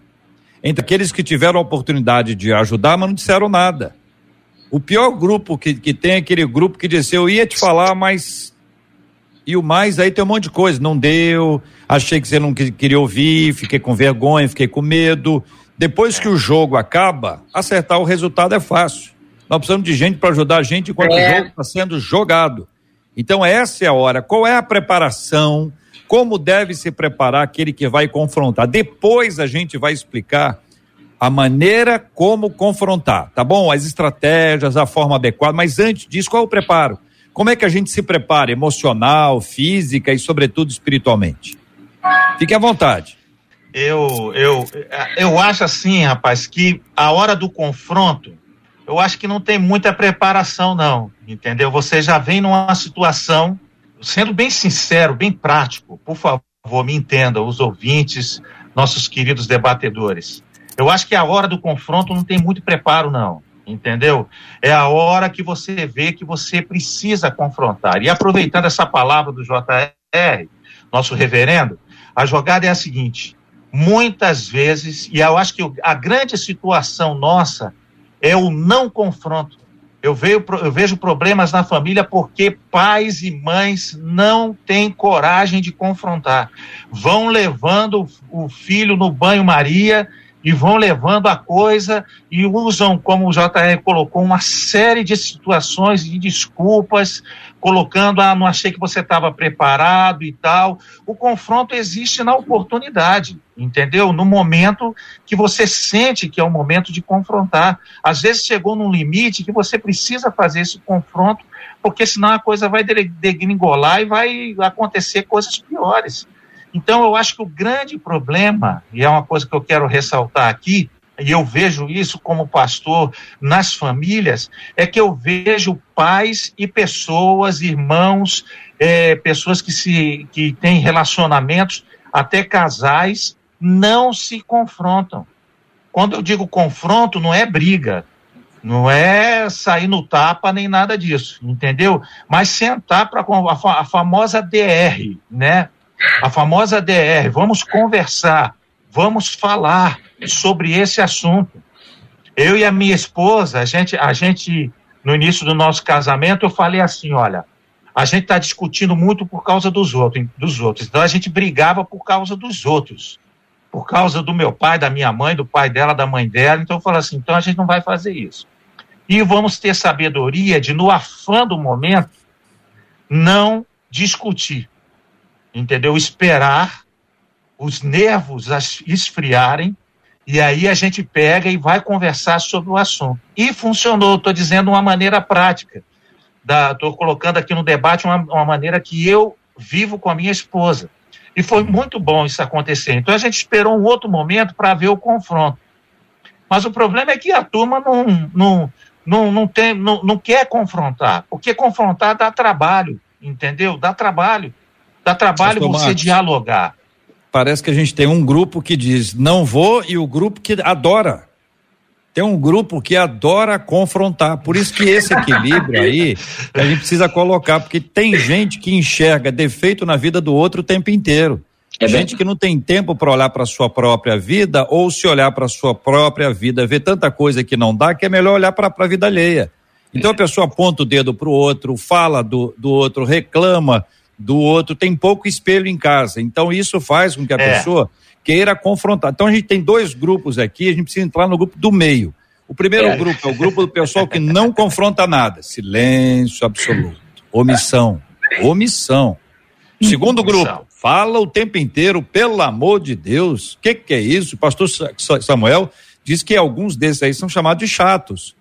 entre aqueles que tiveram a oportunidade de ajudar, mas não disseram nada. O pior grupo que, que tem é aquele grupo que disse: Eu ia te falar, mas e o mais aí tem um monte de coisa. Não deu, achei que você não queria ouvir, fiquei com vergonha, fiquei com medo. Depois que o jogo acaba, acertar o resultado é fácil. Nós precisamos de gente para ajudar a gente enquanto é. o jogo está sendo jogado. Então, essa é a hora. Qual é a preparação? Como deve se preparar aquele que vai confrontar? Depois a gente vai explicar a maneira como confrontar, tá bom? As estratégias, a forma adequada, mas antes disso, qual é o preparo? Como é que a gente se prepara emocional, física e, sobretudo, espiritualmente? Fique à vontade. Eu, eu, eu acho assim, rapaz, que a hora do confronto, eu acho que não tem muita preparação, não. Entendeu? Você já vem numa situação, sendo bem sincero, bem prático, por favor, me entendam, os ouvintes, nossos queridos debatedores. Eu acho que a hora do confronto não tem muito preparo, não entendeu? É a hora que você vê que você precisa confrontar. E aproveitando essa palavra do JR, nosso reverendo, a jogada é a seguinte: muitas vezes, e eu acho que a grande situação nossa é o não confronto. Eu, vejo, eu vejo problemas na família porque pais e mães não têm coragem de confrontar. Vão levando o filho no banho-maria e vão levando a coisa e usam, como o JR colocou, uma série de situações de desculpas, colocando, ah, não achei que você estava preparado e tal. O confronto existe na oportunidade, entendeu? No momento que você sente que é o momento de confrontar. Às vezes chegou num limite que você precisa fazer esse confronto, porque senão a coisa vai degringolar e vai acontecer coisas piores. Então, eu acho que o grande problema, e é uma coisa que eu quero ressaltar aqui, e eu vejo isso como pastor nas famílias, é que eu vejo pais e pessoas, irmãos, é, pessoas que, se, que têm relacionamentos, até casais, não se confrontam. Quando eu digo confronto, não é briga, não é sair no tapa nem nada disso, entendeu? Mas sentar para a, a famosa DR, né? A famosa DR, vamos conversar, vamos falar sobre esse assunto. Eu e a minha esposa, a gente, a gente no início do nosso casamento, eu falei assim, olha, a gente está discutindo muito por causa dos outros, dos outros. Então a gente brigava por causa dos outros, por causa do meu pai, da minha mãe, do pai dela, da mãe dela. Então eu falei assim, então a gente não vai fazer isso. E vamos ter sabedoria de, no afã do momento, não discutir, entendeu? Esperar os nervos esfriarem e aí a gente pega e vai conversar sobre o assunto. E funcionou, estou dizendo uma maneira prática. Estou colocando aqui no debate uma, uma maneira que eu vivo com a minha esposa. E foi muito bom isso acontecer. Então a gente esperou um outro momento para ver o confronto. Mas o problema é que a turma não, não, não, não, tem, não, não quer confrontar, porque confrontar dá trabalho, entendeu? Dá trabalho. Dá trabalho você Marcos, dialogar. Parece que a gente tem um grupo que diz não vou e o grupo que adora. Tem um grupo que adora confrontar. Por isso que esse equilíbrio aí (laughs) a gente precisa colocar, porque tem gente que enxerga defeito na vida do outro o tempo inteiro. É gente que não tem tempo para olhar para sua própria vida ou se olhar para sua própria vida, ver tanta coisa que não dá, que é melhor olhar para a vida alheia. Então a pessoa aponta o dedo para o outro, fala do, do outro, reclama do outro, tem pouco espelho em casa. Então isso faz com que a é. pessoa queira confrontar. Então a gente tem dois grupos aqui, a gente precisa entrar no grupo do meio. O primeiro é. grupo é o grupo do pessoal que não confronta nada. Silêncio absoluto. Omissão. Omissão. Segundo grupo, fala o tempo inteiro, pelo amor de Deus. O que, que é isso? O pastor Samuel diz que alguns desses aí são chamados de chatos.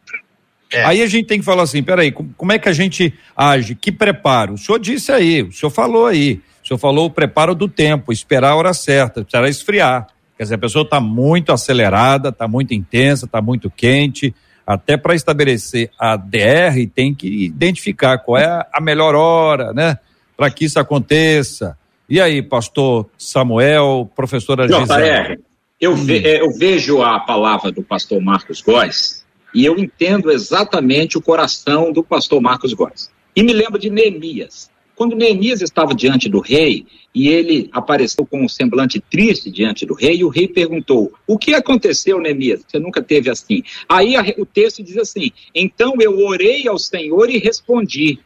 É. Aí a gente tem que falar assim: peraí, como é que a gente age? Que preparo? O senhor disse aí, o senhor falou aí. O senhor falou o preparo do tempo, esperar a hora certa, precisará esfriar. Quer dizer, a pessoa está muito acelerada, está muito intensa, está muito quente. Até para estabelecer a DR, tem que identificar qual é a melhor hora, né? Para que isso aconteça. E aí, pastor Samuel, professora Gisele? Eu, ve, hum. é, eu vejo a palavra do pastor Marcos Góes e eu entendo exatamente o coração do pastor Marcos Góes. E me lembro de Neemias. Quando Neemias estava diante do rei e ele apareceu com um semblante triste diante do rei, e o rei perguntou: O que aconteceu, Neemias? Você nunca teve assim. Aí o texto diz assim: Então eu orei ao Senhor e respondi.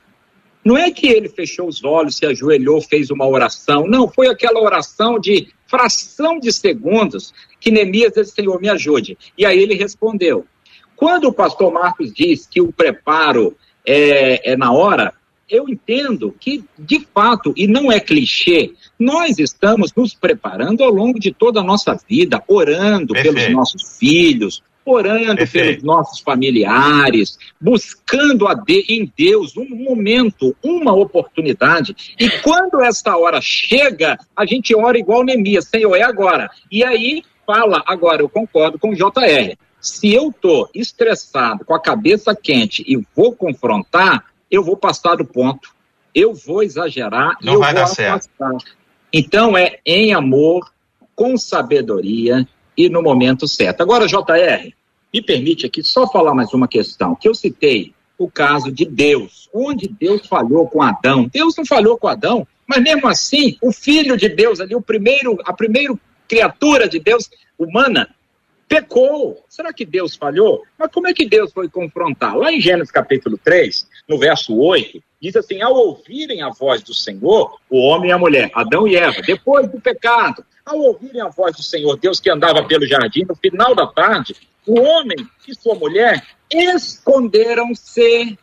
Não é que ele fechou os olhos, se ajoelhou, fez uma oração. Não, foi aquela oração de fração de segundos que Neemias disse: Senhor, me ajude. E aí ele respondeu. Quando o pastor Marcos diz que o preparo é, é na hora, eu entendo que, de fato, e não é clichê, nós estamos nos preparando ao longo de toda a nossa vida, orando Perfeito. pelos nossos filhos, orando Perfeito. pelos nossos familiares, buscando a de, em Deus um momento, uma oportunidade. E quando essa hora chega, a gente ora igual Neemias, Senhor, é agora. E aí fala, agora eu concordo com o JR. Se eu estou estressado, com a cabeça quente e vou confrontar, eu vou passar do ponto, eu vou exagerar Não eu vai vou dar certo. Então é em amor, com sabedoria e no momento certo. Agora, JR, me permite aqui só falar mais uma questão, que eu citei o caso de Deus, onde Deus falhou com Adão. Deus não falhou com Adão, mas mesmo assim, o filho de Deus ali, o primeiro, a primeira criatura de Deus humana, pecou. Será que Deus falhou? Mas como é que Deus foi confrontar? Lá em Gênesis capítulo 3, no verso 8, diz assim: ao ouvirem a voz do Senhor, o homem e a mulher, Adão e Eva, depois do pecado, ao ouvirem a voz do Senhor, Deus que andava pelo jardim, no final da tarde, o homem e sua mulher esconderam-se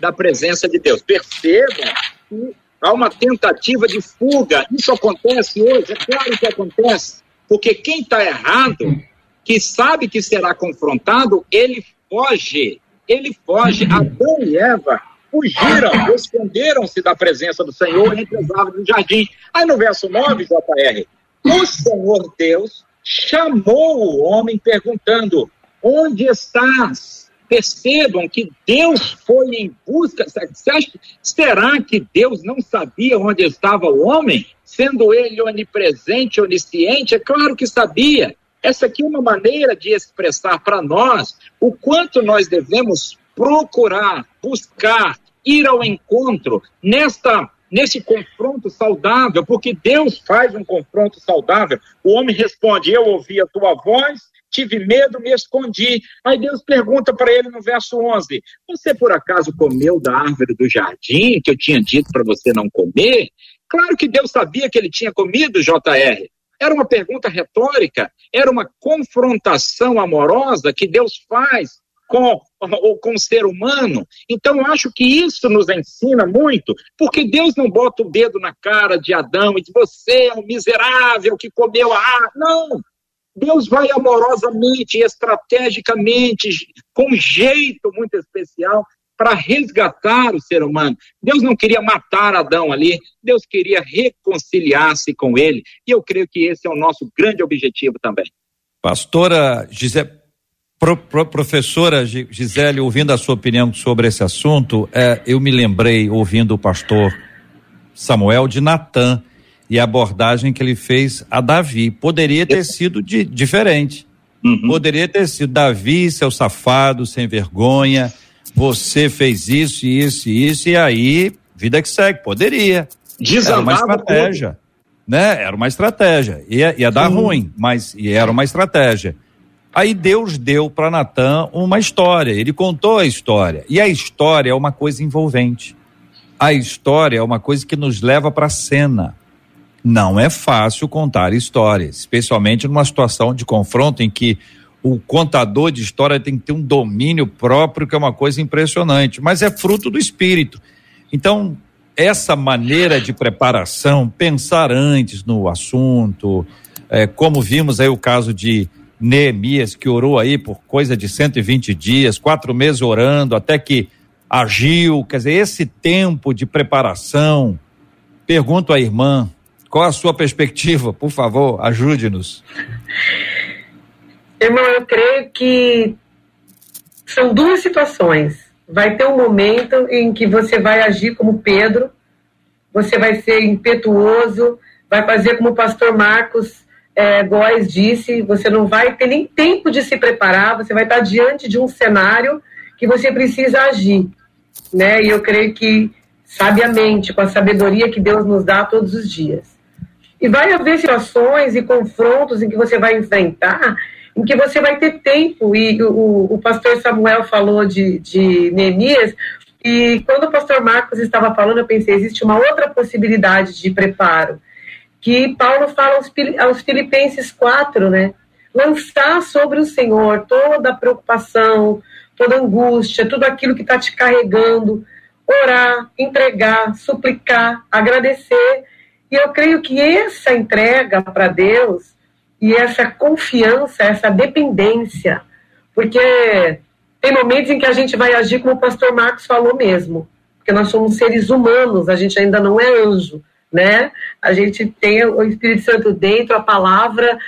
da presença de Deus. Percebam que há uma tentativa de fuga. Isso acontece hoje, é claro que acontece. Porque quem está errado que sabe que será confrontado, ele foge. Ele foge. Adão e Eva fugiram, esconderam-se da presença do Senhor entre as árvores do jardim. Aí no verso 9, JR, o Senhor Deus chamou o homem perguntando: Onde estás? Percebam que Deus foi em busca. Será que Deus não sabia onde estava o homem? Sendo ele onipresente, onisciente? É claro que sabia. Essa aqui é uma maneira de expressar para nós o quanto nós devemos procurar, buscar, ir ao encontro nesta nesse confronto saudável, porque Deus faz um confronto saudável. O homem responde: Eu ouvi a tua voz, tive medo, me escondi. Aí Deus pergunta para ele no verso 11: Você por acaso comeu da árvore do jardim que eu tinha dito para você não comer? Claro que Deus sabia que ele tinha comido, JR. Era uma pergunta retórica, era uma confrontação amorosa que Deus faz com, com o ser humano. Então, eu acho que isso nos ensina muito, porque Deus não bota o dedo na cara de Adão e diz: você é um miserável que comeu a árvore. Não! Deus vai amorosamente, estrategicamente, com um jeito muito especial, para resgatar o ser humano. Deus não queria matar Adão ali, Deus queria reconciliar-se com ele. E eu creio que esse é o nosso grande objetivo também. Pastora Gisele, pro, pro, professora Gisele, ouvindo a sua opinião sobre esse assunto, é, eu me lembrei, ouvindo o pastor Samuel, de Natan e a abordagem que ele fez a Davi. Poderia ter sido de, diferente. Uhum. Poderia ter sido Davi, seu safado, sem vergonha você fez isso, isso isso, e aí, vida que segue, poderia. Era uma estratégia. Tudo. Né? Era uma estratégia. Ia, ia dar ruim, mas era uma estratégia. Aí Deus deu para Natan uma história, ele contou a história. E a história é uma coisa envolvente. A história é uma coisa que nos leva para a cena. Não é fácil contar histórias, especialmente numa situação de confronto em que o contador de história tem que ter um domínio próprio, que é uma coisa impressionante, mas é fruto do espírito. Então, essa maneira de preparação, pensar antes no assunto, é, como vimos aí o caso de Neemias, que orou aí por coisa de 120 dias, quatro meses orando, até que agiu, quer dizer, esse tempo de preparação. Pergunto à irmã, qual a sua perspectiva? Por favor, ajude-nos. Irmão, eu creio que são duas situações. Vai ter um momento em que você vai agir como Pedro, você vai ser impetuoso, vai fazer como o pastor Marcos é, Góes disse, você não vai ter nem tempo de se preparar, você vai estar diante de um cenário que você precisa agir. Né? E eu creio que, sabiamente, com a sabedoria que Deus nos dá todos os dias. E vai haver situações e confrontos em que você vai enfrentar em que você vai ter tempo, e o, o pastor Samuel falou de, de Neemias, e quando o pastor Marcos estava falando, eu pensei, existe uma outra possibilidade de preparo, que Paulo fala aos, aos Filipenses 4, né? Lançar sobre o Senhor toda a preocupação, toda a angústia, tudo aquilo que está te carregando, orar, entregar, suplicar, agradecer. E eu creio que essa entrega para Deus e essa confiança, essa dependência, porque tem momentos em que a gente vai agir como o pastor Marcos falou mesmo, porque nós somos seres humanos, a gente ainda não é anjo, né? A gente tem o Espírito Santo dentro, a palavra,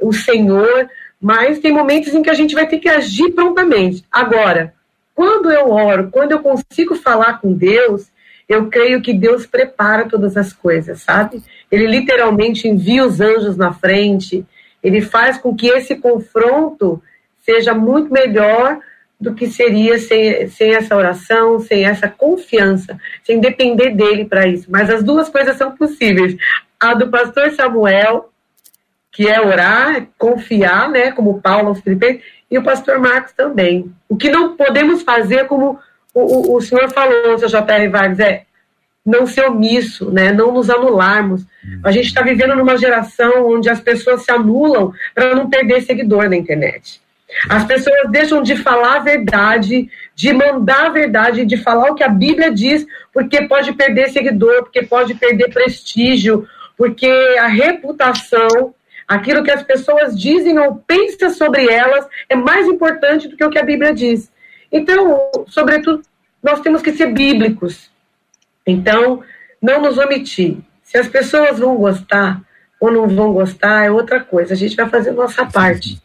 o Senhor, mas tem momentos em que a gente vai ter que agir prontamente. Agora, quando eu oro, quando eu consigo falar com Deus, eu creio que Deus prepara todas as coisas, sabe? Ele literalmente envia os anjos na frente, ele faz com que esse confronto seja muito melhor do que seria sem, sem essa oração, sem essa confiança, sem depender dele para isso. Mas as duas coisas são possíveis. A do pastor Samuel, que é orar, confiar, né, como Paulo aos Filipenses, e o pastor Marcos também. O que não podemos fazer, como o, o, o senhor falou, seu J.R. Vargas, é não ser omisso, né? não nos anularmos. A gente está vivendo numa geração onde as pessoas se anulam para não perder seguidor na internet. As pessoas deixam de falar a verdade, de mandar a verdade, de falar o que a Bíblia diz, porque pode perder seguidor, porque pode perder prestígio, porque a reputação, aquilo que as pessoas dizem ou pensam sobre elas, é mais importante do que o que a Bíblia diz. Então, sobretudo, nós temos que ser bíblicos. Então, não nos omitir. Se as pessoas vão gostar ou não vão gostar, é outra coisa. A gente vai fazer a nossa parte.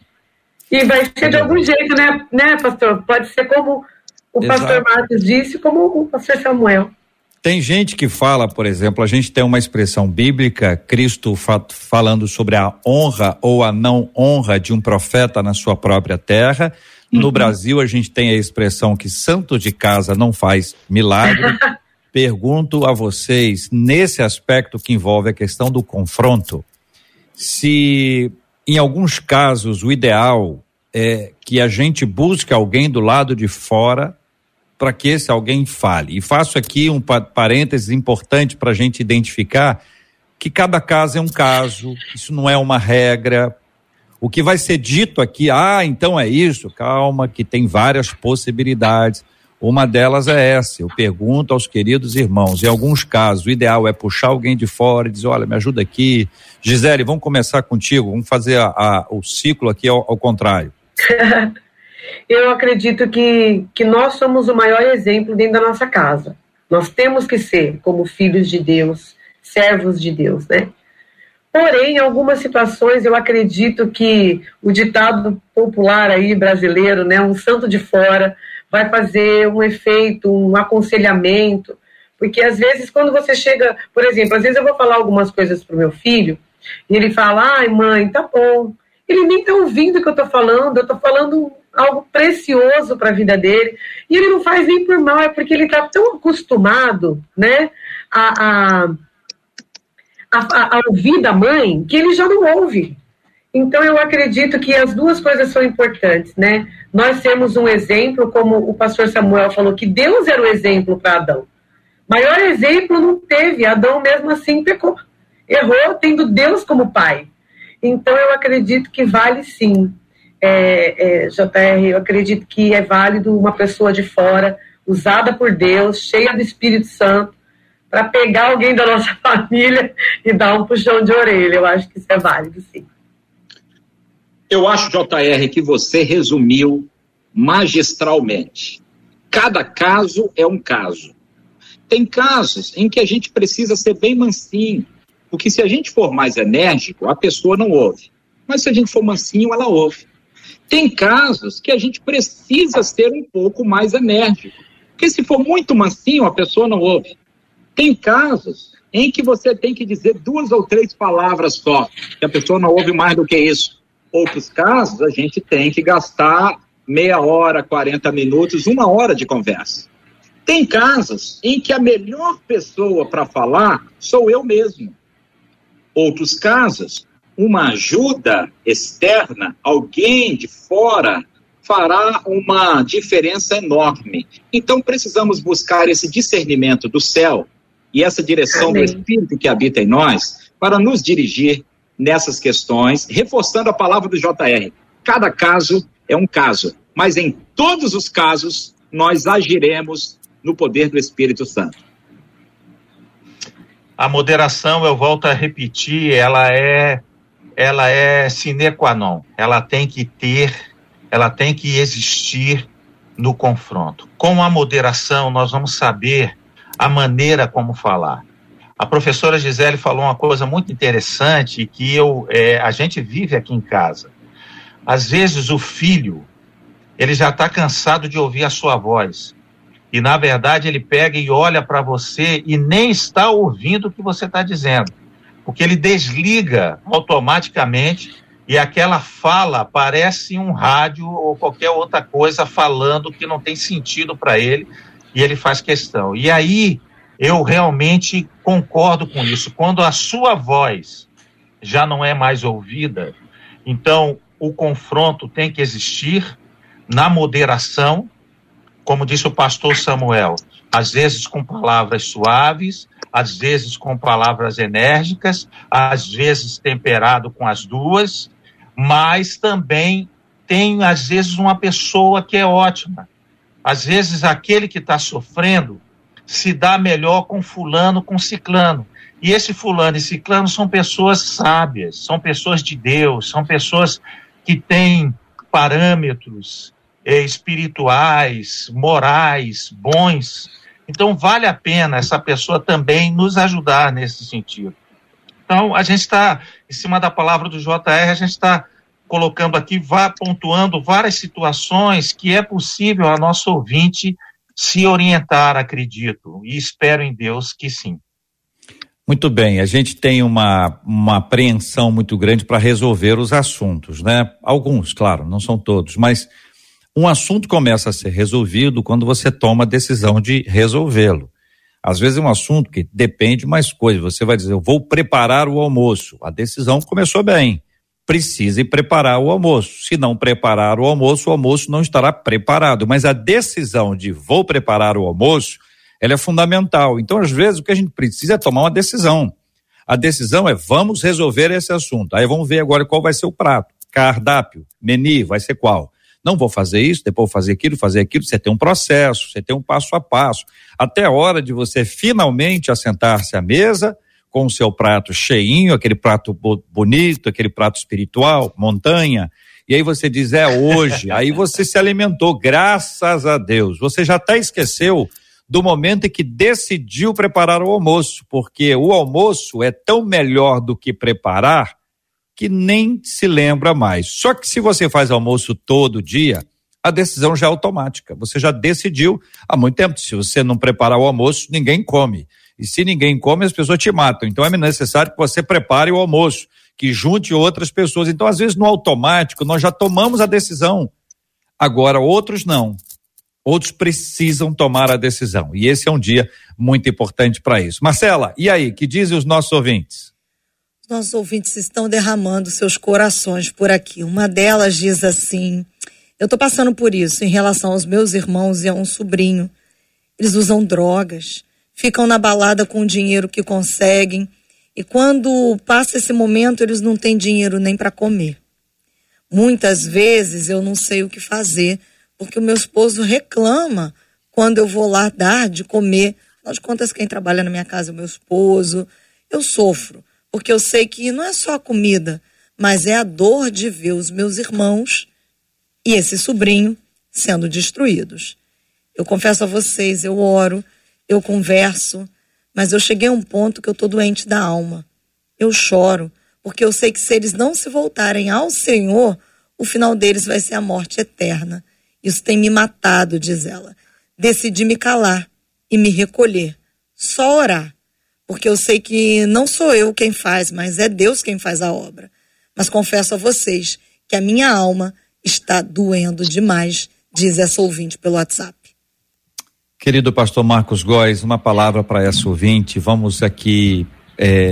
E vai ser de algum jeito, né, né pastor? Pode ser como o Exato. pastor Marcos disse, como o pastor Samuel. Tem gente que fala, por exemplo, a gente tem uma expressão bíblica, Cristo fa falando sobre a honra ou a não honra de um profeta na sua própria terra. No uhum. Brasil, a gente tem a expressão que santo de casa não faz milagre. (laughs) pergunto a vocês, nesse aspecto que envolve a questão do confronto, se em alguns casos o ideal é que a gente busque alguém do lado de fora para que esse alguém fale. E faço aqui um parênteses importante para a gente identificar que cada caso é um caso, isso não é uma regra. O que vai ser dito aqui, ah, então é isso, calma, que tem várias possibilidades. Uma delas é essa. Eu pergunto aos queridos irmãos, em alguns casos, o ideal é puxar alguém de fora e dizer: olha, me ajuda aqui. Gisele, vamos começar contigo, vamos fazer a, a, o ciclo aqui ao, ao contrário. (laughs) Eu acredito que, que nós somos o maior exemplo dentro da nossa casa. Nós temos que ser, como filhos de Deus, servos de Deus, né? Porém, em algumas situações, eu acredito que o ditado popular aí brasileiro, né, um santo de fora, vai fazer um efeito, um aconselhamento. Porque às vezes, quando você chega, por exemplo, às vezes eu vou falar algumas coisas para o meu filho, e ele fala, ai mãe, tá bom. Ele nem está ouvindo o que eu estou falando, eu estou falando algo precioso para a vida dele. E ele não faz nem por mal, é porque ele está tão acostumado, né, a, a, a, a ouvir da mãe, que ele já não ouve. Então eu acredito que as duas coisas são importantes, né? Nós temos um exemplo, como o pastor Samuel falou, que Deus era o exemplo para Adão. Maior exemplo não teve, Adão mesmo assim pecou. Errou tendo Deus como pai. Então eu acredito que vale sim. É, é, JR, eu acredito que é válido uma pessoa de fora, usada por Deus, cheia do Espírito Santo, para pegar alguém da nossa (laughs) família e dar um puxão de orelha. Eu acho que isso é válido, sim. Eu acho, JR, que você resumiu magistralmente. Cada caso é um caso. Tem casos em que a gente precisa ser bem mansinho, porque se a gente for mais enérgico, a pessoa não ouve. Mas se a gente for mansinho, ela ouve. Tem casos que a gente precisa ser um pouco mais enérgico, porque se for muito mansinho, a pessoa não ouve. Tem casos em que você tem que dizer duas ou três palavras só, que a pessoa não ouve mais do que isso outros casos, a gente tem que gastar meia hora, 40 minutos, uma hora de conversa. Tem casos em que a melhor pessoa para falar sou eu mesmo. Outros casos, uma ajuda externa, alguém de fora, fará uma diferença enorme. Então precisamos buscar esse discernimento do céu e essa direção Amém. do Espírito que habita em nós para nos dirigir nessas questões, reforçando a palavra do JR. Cada caso é um caso, mas em todos os casos nós agiremos no poder do Espírito Santo. A moderação, eu volto a repetir, ela é ela é sine qua non. Ela tem que ter, ela tem que existir no confronto. Com a moderação, nós vamos saber a maneira como falar. A professora Gisele falou uma coisa muito interessante que eu, é, a gente vive aqui em casa. Às vezes o filho, ele já está cansado de ouvir a sua voz. E na verdade ele pega e olha para você e nem está ouvindo o que você está dizendo. Porque ele desliga automaticamente e aquela fala parece um rádio ou qualquer outra coisa falando que não tem sentido para ele e ele faz questão. E aí eu realmente concordo com isso. Quando a sua voz já não é mais ouvida, então o confronto tem que existir na moderação, como disse o pastor Samuel, às vezes com palavras suaves, às vezes com palavras enérgicas, às vezes temperado com as duas, mas também tem às vezes uma pessoa que é ótima. Às vezes aquele que está sofrendo se dá melhor com fulano, com ciclano. E esse fulano e ciclano são pessoas sábias, são pessoas de Deus, são pessoas que têm parâmetros eh, espirituais, morais, bons. Então, vale a pena essa pessoa também nos ajudar nesse sentido. Então, a gente está, em cima da palavra do JR, a gente está colocando aqui, vá pontuando várias situações que é possível a nosso ouvinte se orientar, acredito, e espero em Deus que sim. Muito bem, a gente tem uma, uma apreensão muito grande para resolver os assuntos, né? Alguns, claro, não são todos, mas um assunto começa a ser resolvido quando você toma a decisão de resolvê-lo. Às vezes é um assunto que depende de mais coisas. Você vai dizer, eu vou preparar o almoço. A decisão começou bem precise preparar o almoço. Se não preparar o almoço, o almoço não estará preparado. Mas a decisão de vou preparar o almoço, ela é fundamental. Então, às vezes, o que a gente precisa é tomar uma decisão. A decisão é vamos resolver esse assunto. Aí vamos ver agora qual vai ser o prato. cardápio, menu, vai ser qual? Não vou fazer isso, depois vou fazer aquilo, fazer aquilo. Você tem um processo, você tem um passo a passo. Até a hora de você finalmente assentar-se à mesa com o seu prato cheinho, aquele prato bonito, aquele prato espiritual, montanha. E aí você diz, é hoje. (laughs) aí você se alimentou, graças a Deus. Você já até esqueceu do momento em que decidiu preparar o almoço, porque o almoço é tão melhor do que preparar que nem se lembra mais. Só que se você faz almoço todo dia, a decisão já é automática. Você já decidiu há muito tempo. Se você não preparar o almoço, ninguém come. E se ninguém come, as pessoas te matam. Então é necessário que você prepare o almoço, que junte outras pessoas. Então, às vezes, no automático, nós já tomamos a decisão. Agora, outros não. Outros precisam tomar a decisão. E esse é um dia muito importante para isso. Marcela, e aí, que dizem os nossos ouvintes? Nossos ouvintes estão derramando seus corações por aqui. Uma delas diz assim: Eu estou passando por isso em relação aos meus irmãos e a um sobrinho. Eles usam drogas, ficam na balada com o dinheiro que conseguem e quando passa esse momento eles não têm dinheiro nem para comer. Muitas vezes eu não sei o que fazer porque o meu esposo reclama quando eu vou lá dar de comer. Afinal de contas, quem trabalha na minha casa é o meu esposo. Eu sofro porque eu sei que não é só a comida, mas é a dor de ver os meus irmãos e esse sobrinho sendo destruídos. Eu confesso a vocês, eu oro eu converso, mas eu cheguei a um ponto que eu estou doente da alma. Eu choro, porque eu sei que se eles não se voltarem ao Senhor, o final deles vai ser a morte eterna. Isso tem me matado, diz ela. Decidi me calar e me recolher, só orar, porque eu sei que não sou eu quem faz, mas é Deus quem faz a obra. Mas confesso a vocês que a minha alma está doendo demais, diz essa ouvinte pelo WhatsApp. Querido pastor Marcos Góes, uma palavra para essa ouvinte. Vamos aqui, é,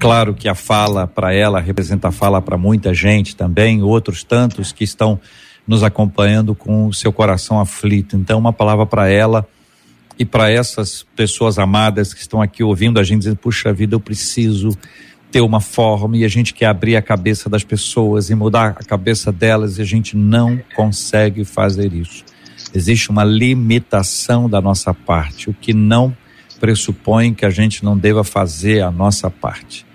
claro que a fala para ela representa a fala para muita gente também, outros tantos que estão nos acompanhando com o seu coração aflito. Então, uma palavra para ela e para essas pessoas amadas que estão aqui ouvindo a gente dizendo: puxa vida, eu preciso ter uma forma e a gente quer abrir a cabeça das pessoas e mudar a cabeça delas e a gente não consegue fazer isso. Existe uma limitação da nossa parte, o que não pressupõe que a gente não deva fazer a nossa parte.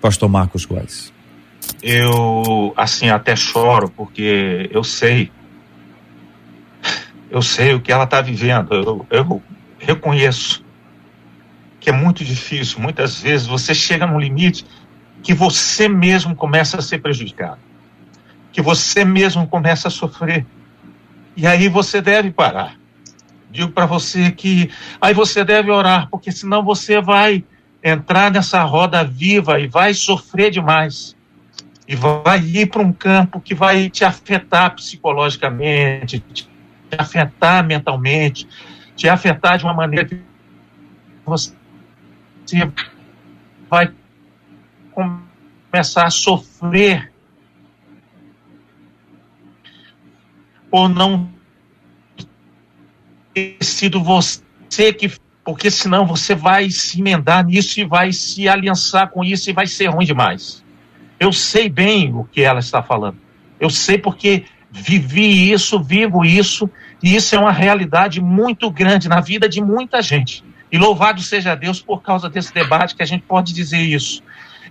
Pastor Marcos Góes. Eu, assim, até choro, porque eu sei, eu sei o que ela está vivendo, eu, eu reconheço que é muito difícil. Muitas vezes você chega num limite que você mesmo começa a ser prejudicado, que você mesmo começa a sofrer. E aí você deve parar. Digo para você que aí você deve orar, porque senão você vai entrar nessa roda viva e vai sofrer demais. E vai ir para um campo que vai te afetar psicologicamente, te afetar mentalmente, te afetar de uma maneira que você vai começar a sofrer ou não ter sido você que. Porque senão você vai se emendar nisso e vai se aliançar com isso e vai ser ruim demais. Eu sei bem o que ela está falando. Eu sei porque vivi isso, vivo isso, e isso é uma realidade muito grande na vida de muita gente. E louvado seja Deus por causa desse debate que a gente pode dizer isso.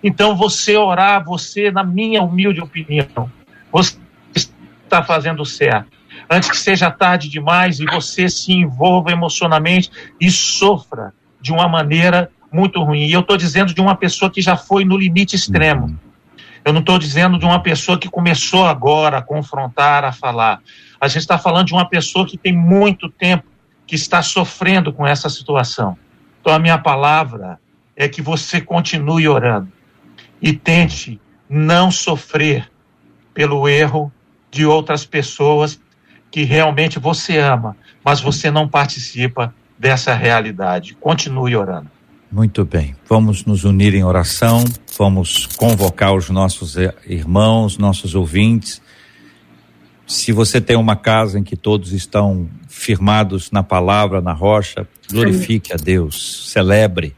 Então, você orar, você, na minha humilde opinião, você está fazendo certo. Antes que seja tarde demais e você se envolva emocionalmente e sofra de uma maneira muito ruim. E eu estou dizendo de uma pessoa que já foi no limite extremo. Eu não estou dizendo de uma pessoa que começou agora a confrontar, a falar. A gente está falando de uma pessoa que tem muito tempo que está sofrendo com essa situação. Então, a minha palavra é que você continue orando e tente não sofrer pelo erro de outras pessoas que realmente você ama, mas você não participa dessa realidade. Continue orando. Muito bem. Vamos nos unir em oração, vamos convocar os nossos irmãos, nossos ouvintes. Se você tem uma casa em que todos estão firmados na palavra, na rocha, glorifique a Deus, celebre.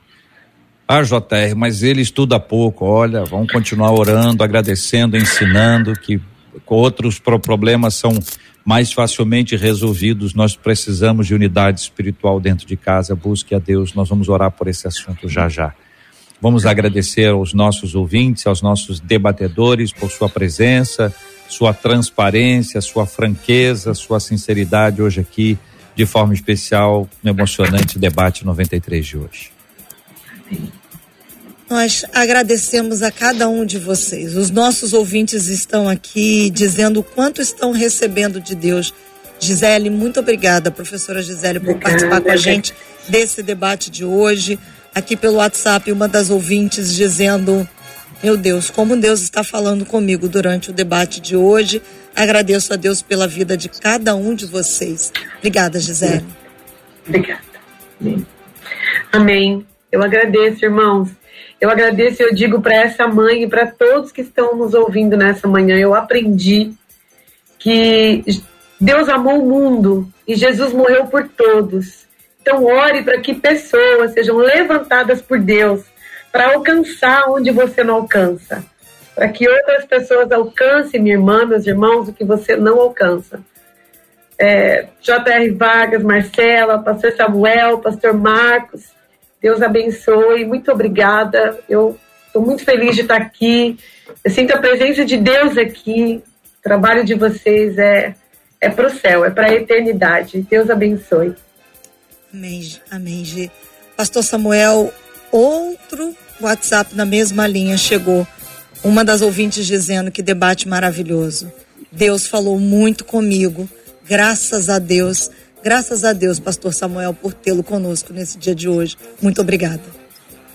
Ah, JR, mas ele estuda pouco. Olha, vamos continuar orando, agradecendo, ensinando que outros problemas são mais facilmente resolvidos. Nós precisamos de unidade espiritual dentro de casa. Busque a Deus. Nós vamos orar por esse assunto já já. Vamos agradecer aos nossos ouvintes, aos nossos debatedores por sua presença, sua transparência, sua franqueza, sua sinceridade hoje aqui, de forma especial, no emocionante debate 93 de hoje. Nós agradecemos a cada um de vocês. Os nossos ouvintes estão aqui dizendo o quanto estão recebendo de Deus. Gisele, muito obrigada, professora Gisele, por participar com a gente desse debate de hoje. Aqui pelo WhatsApp, uma das ouvintes dizendo: Meu Deus, como Deus está falando comigo durante o debate de hoje. Agradeço a Deus pela vida de cada um de vocês. Obrigada, Gisele. Obrigada. Amém. Eu agradeço, irmãos. Eu agradeço, eu digo para essa mãe e para todos que estão nos ouvindo nessa manhã. Eu aprendi que Deus amou o mundo e Jesus morreu por todos. Então, ore para que pessoas sejam levantadas por Deus para alcançar onde você não alcança. Para que outras pessoas alcancem, minha irmã, meus irmãos, o que você não alcança. É, J.R. Vargas, Marcela, Pastor Samuel, Pastor Marcos, Deus abençoe, muito obrigada. Eu estou muito feliz de estar aqui. Eu sinto a presença de Deus aqui. O trabalho de vocês é, é para o céu, é para a eternidade. Deus abençoe. Amém, amém. Pastor Samuel, outro WhatsApp na mesma linha chegou. Uma das ouvintes dizendo que debate maravilhoso. Deus falou muito comigo. Graças a Deus Graças a Deus, Pastor Samuel, por tê-lo conosco nesse dia de hoje. Muito obrigada.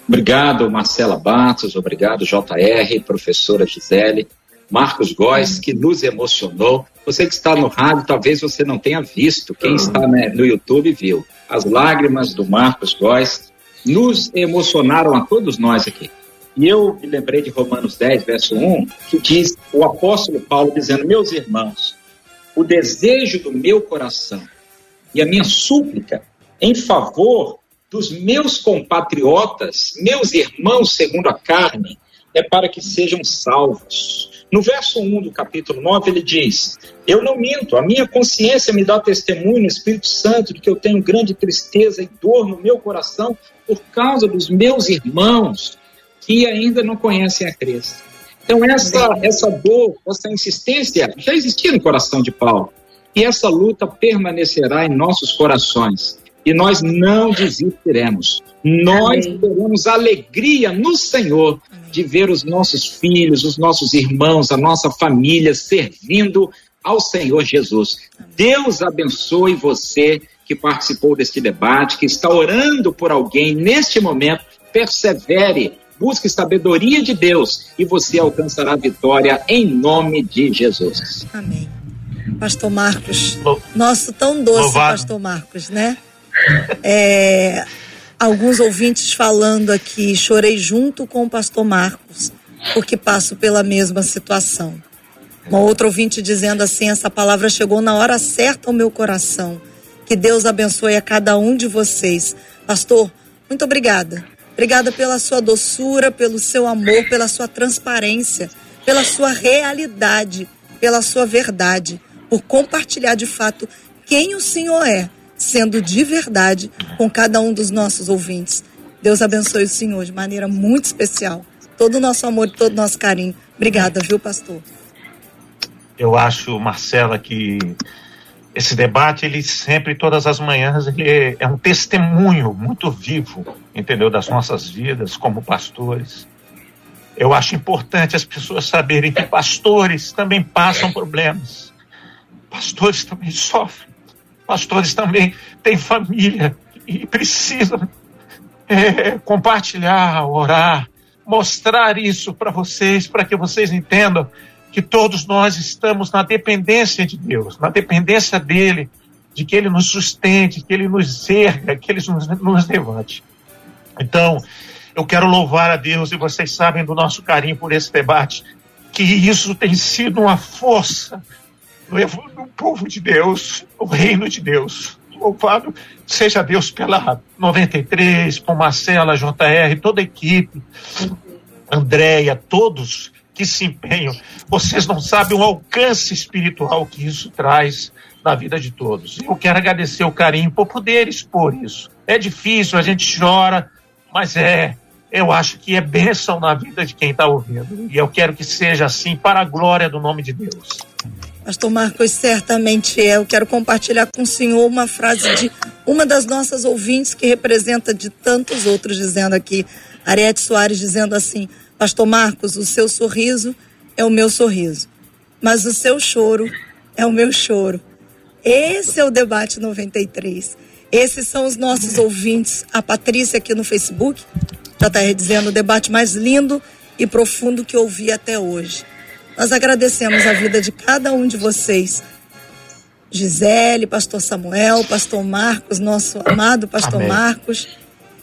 Obrigado, Marcela Batos, obrigado, JR, professora Gisele, Marcos Góes, que nos emocionou. Você que está no rádio, talvez você não tenha visto, quem está né, no YouTube viu. As lágrimas do Marcos Góes nos emocionaram a todos nós aqui. E eu me lembrei de Romanos 10, verso 1, que diz o apóstolo Paulo dizendo: Meus irmãos, o desejo do meu coração e a minha súplica em favor dos meus compatriotas, meus irmãos segundo a carne, é para que sejam salvos. No verso 1 do capítulo 9, ele diz: Eu não minto, a minha consciência me dá testemunho no Espírito Santo de que eu tenho grande tristeza e dor no meu coração por causa dos meus irmãos que ainda não conhecem a Cristo. Então, essa, essa dor, essa insistência já existia no coração de Paulo. E essa luta permanecerá em nossos corações. E nós não desistiremos. Nós Amém. teremos alegria no Senhor de ver os nossos filhos, os nossos irmãos, a nossa família servindo ao Senhor Jesus. Deus abençoe você que participou deste debate, que está orando por alguém neste momento. Persevere, busque sabedoria de Deus e você alcançará a vitória em nome de Jesus. Amém. Pastor Marcos. Nosso tão doce Louvado. Pastor Marcos, né? É, alguns ouvintes falando aqui, chorei junto com o Pastor Marcos, porque passo pela mesma situação. Uma outra ouvinte dizendo assim: essa palavra chegou na hora certa ao meu coração. Que Deus abençoe a cada um de vocês. Pastor, muito obrigada. Obrigada pela sua doçura, pelo seu amor, pela sua transparência, pela sua realidade, pela sua verdade por compartilhar de fato quem o Senhor é, sendo de verdade com cada um dos nossos ouvintes. Deus abençoe o Senhor de maneira muito especial. Todo o nosso amor todo o nosso carinho. Obrigada, viu, pastor? Eu acho, Marcela, que esse debate, ele sempre, todas as manhãs, ele é um testemunho muito vivo, entendeu? Das nossas vidas como pastores. Eu acho importante as pessoas saberem que pastores também passam problemas Pastores também sofrem, pastores também têm família e precisam é, compartilhar, orar, mostrar isso para vocês, para que vocês entendam que todos nós estamos na dependência de Deus, na dependência dele, de que ele nos sustente, que ele nos erga, que ele nos, nos levante. Então, eu quero louvar a Deus e vocês sabem do nosso carinho por esse debate, que isso tem sido uma força no povo de Deus, o reino de Deus. Louvado seja Deus pela 93, por Marcela, JR, toda a equipe, Andréia, todos que se empenham. Vocês não sabem o alcance espiritual que isso traz na vida de todos. Eu quero agradecer o carinho por poder expor isso. É difícil, a gente chora, mas é, eu acho que é bênção na vida de quem está ouvindo. E eu quero que seja assim para a glória do nome de Deus. Pastor Marcos, certamente é. Eu quero compartilhar com o senhor uma frase de uma das nossas ouvintes que representa de tantos outros, dizendo aqui, Ariete Soares dizendo assim: Pastor Marcos, o seu sorriso é o meu sorriso, mas o seu choro é o meu choro. Esse é o debate 93. Esses são os nossos ouvintes. A Patrícia aqui no Facebook já está dizendo o debate mais lindo e profundo que ouvi até hoje. Nós agradecemos a vida de cada um de vocês. Gisele, Pastor Samuel, Pastor Marcos, nosso amado Pastor Amém. Marcos.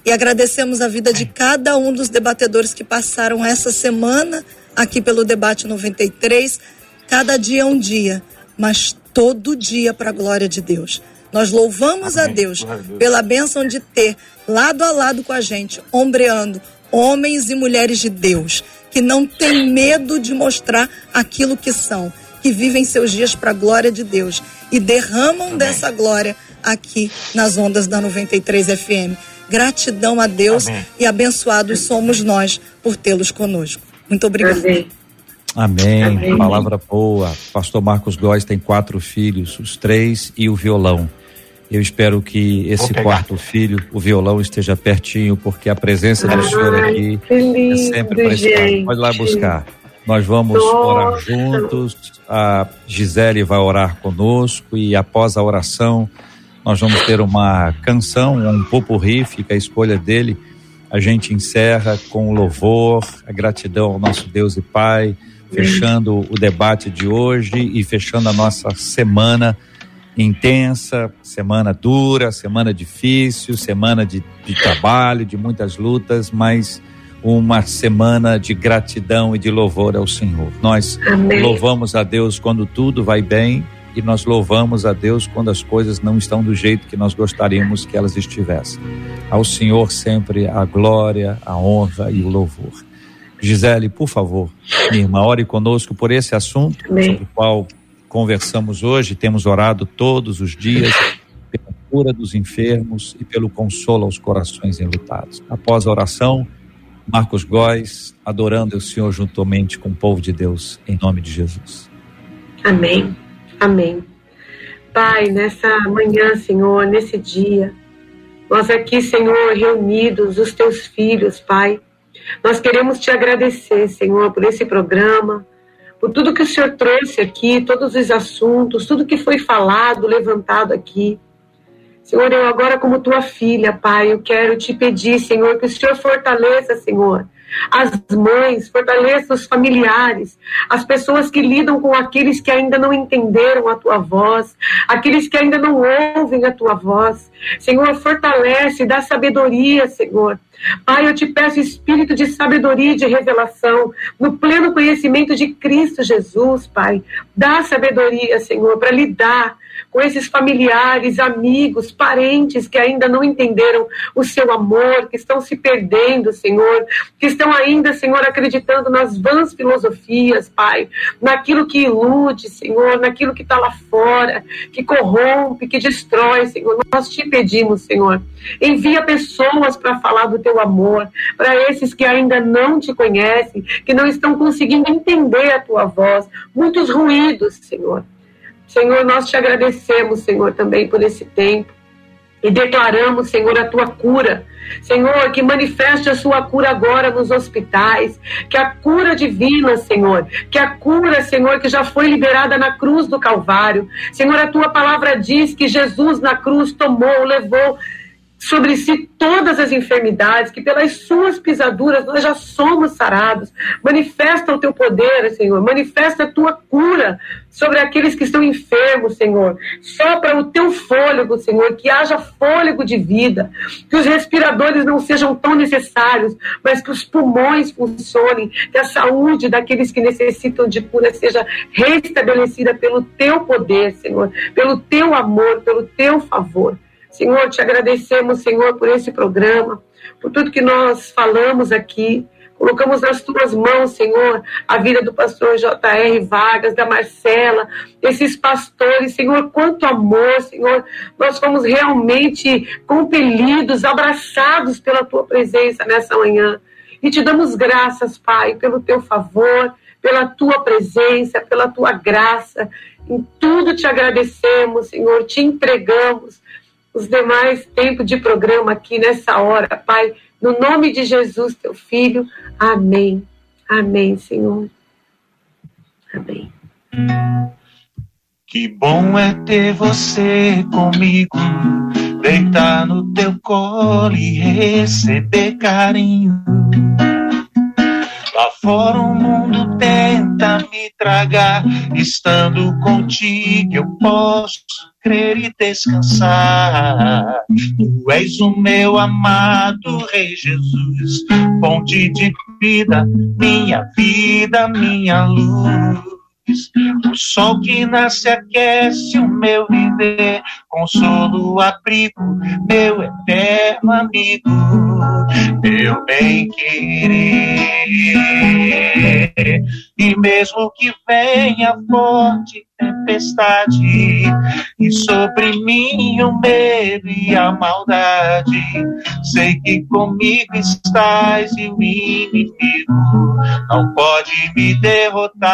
E agradecemos a vida de cada um dos debatedores que passaram essa semana aqui pelo Debate 93. Cada dia é um dia, mas todo dia para a glória de Deus. Nós louvamos a Deus, a Deus pela bênção de ter lado a lado com a gente, ombreando homens e mulheres de Deus que não têm medo de mostrar aquilo que são, que vivem seus dias para a glória de Deus e derramam Amém. dessa glória aqui nas ondas da 93 FM. Gratidão a Deus Amém. e abençoados somos nós por tê-los conosco. Muito obrigada. Amém. Amém. Amém. Palavra boa. Pastor Marcos Góes tem quatro filhos, os três e o violão. Eu espero que esse quarto filho, o violão, esteja pertinho, porque a presença do Senhor aqui é sempre preciosa. Pode lá buscar. Nós vamos Nossa. orar juntos. A Gisele vai orar conosco e após a oração nós vamos ter uma canção, um popurrí, fica a escolha dele. A gente encerra com louvor, a gratidão ao nosso Deus e Pai, fechando o debate de hoje e fechando a nossa semana intensa, semana dura, semana difícil, semana de, de trabalho, de muitas lutas, mas uma semana de gratidão e de louvor ao Senhor. Nós Amém. louvamos a Deus quando tudo vai bem e nós louvamos a Deus quando as coisas não estão do jeito que nós gostaríamos que elas estivessem. Ao Senhor sempre a glória, a honra e o louvor. Gisele, por favor, minha irmã, ore conosco por esse assunto Amém. sobre o qual conversamos hoje, temos orado todos os dias pela cura dos enfermos e pelo consolo aos corações enlutados. Após a oração, Marcos Góes, adorando o Senhor juntamente com o povo de Deus, em nome de Jesus. Amém. Amém. Pai, nessa manhã, Senhor, nesse dia, nós aqui, Senhor, reunidos, os teus filhos, Pai, nós queremos te agradecer, Senhor, por esse programa, por tudo que o Senhor trouxe aqui, todos os assuntos, tudo que foi falado, levantado aqui. Senhor, eu agora, como tua filha, Pai, eu quero te pedir, Senhor, que o Senhor fortaleça, Senhor, as mães, fortaleça os familiares, as pessoas que lidam com aqueles que ainda não entenderam a tua voz, aqueles que ainda não ouvem a tua voz. Senhor, fortalece, dá sabedoria, Senhor. Pai, eu te peço espírito de sabedoria e de revelação, no pleno conhecimento de Cristo Jesus, Pai. Dá sabedoria, Senhor, para lidar com esses familiares, amigos, parentes que ainda não entenderam o seu amor, que estão se perdendo, Senhor, que estão ainda, Senhor, acreditando nas vãs filosofias, Pai, naquilo que ilude, Senhor, naquilo que está lá fora, que corrompe, que destrói, Senhor. Nós te pedimos, Senhor, envia pessoas para falar do teu amor, para esses que ainda não te conhecem, que não estão conseguindo entender a tua voz, muitos ruídos, Senhor. Senhor, nós te agradecemos, Senhor, também por esse tempo. E declaramos, Senhor, a tua cura. Senhor, que manifeste a sua cura agora nos hospitais. Que a cura divina, Senhor. Que a cura, Senhor, que já foi liberada na cruz do Calvário. Senhor, a tua palavra diz que Jesus na cruz tomou, levou sobre si todas as enfermidades, que pelas suas pisaduras nós já somos sarados. Manifesta o teu poder, Senhor, manifesta a tua cura sobre aqueles que estão enfermos, Senhor. Sopra o teu fôlego, Senhor, que haja fôlego de vida, que os respiradores não sejam tão necessários, mas que os pulmões funcionem, que a saúde daqueles que necessitam de cura seja restabelecida pelo teu poder, Senhor, pelo teu amor, pelo teu favor. Senhor, te agradecemos, Senhor, por esse programa, por tudo que nós falamos aqui, Colocamos nas tuas mãos, Senhor, a vida do pastor J.R. Vargas, da Marcela, esses pastores, Senhor, quanto amor, Senhor. Nós fomos realmente compelidos, abraçados pela tua presença nessa manhã. E te damos graças, Pai, pelo teu favor, pela tua presença, pela tua graça. Em tudo te agradecemos, Senhor, te entregamos os demais tempos de programa aqui nessa hora, Pai. No nome de Jesus, teu filho. Amém. Amém, Senhor. Amém. Que bom é ter você comigo, deitar no teu colo e receber carinho. Lá fora o mundo tenta me tragar, estando contigo eu posso crer e descansar. Tu és o meu amado Rei Jesus, fonte de vida, minha vida, minha luz. O sol que nasce aquece o meu viver, consolo, abrigo, meu eterno amigo, meu bem querer. E mesmo que venha forte tempestade, e sobre mim o medo e a maldade, sei que comigo estás e o inimigo não pode me derrotar.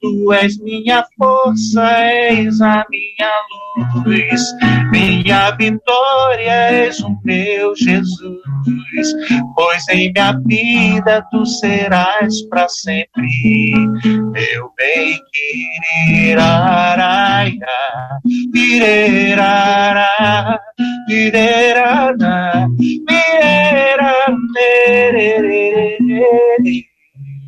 Tu és minha força, és a minha luz, minha vitória, és o meu Jesus. Pois em minha vida tu serás para sempre, meu bem querer, araia, virerara, virerara, virera, mererere.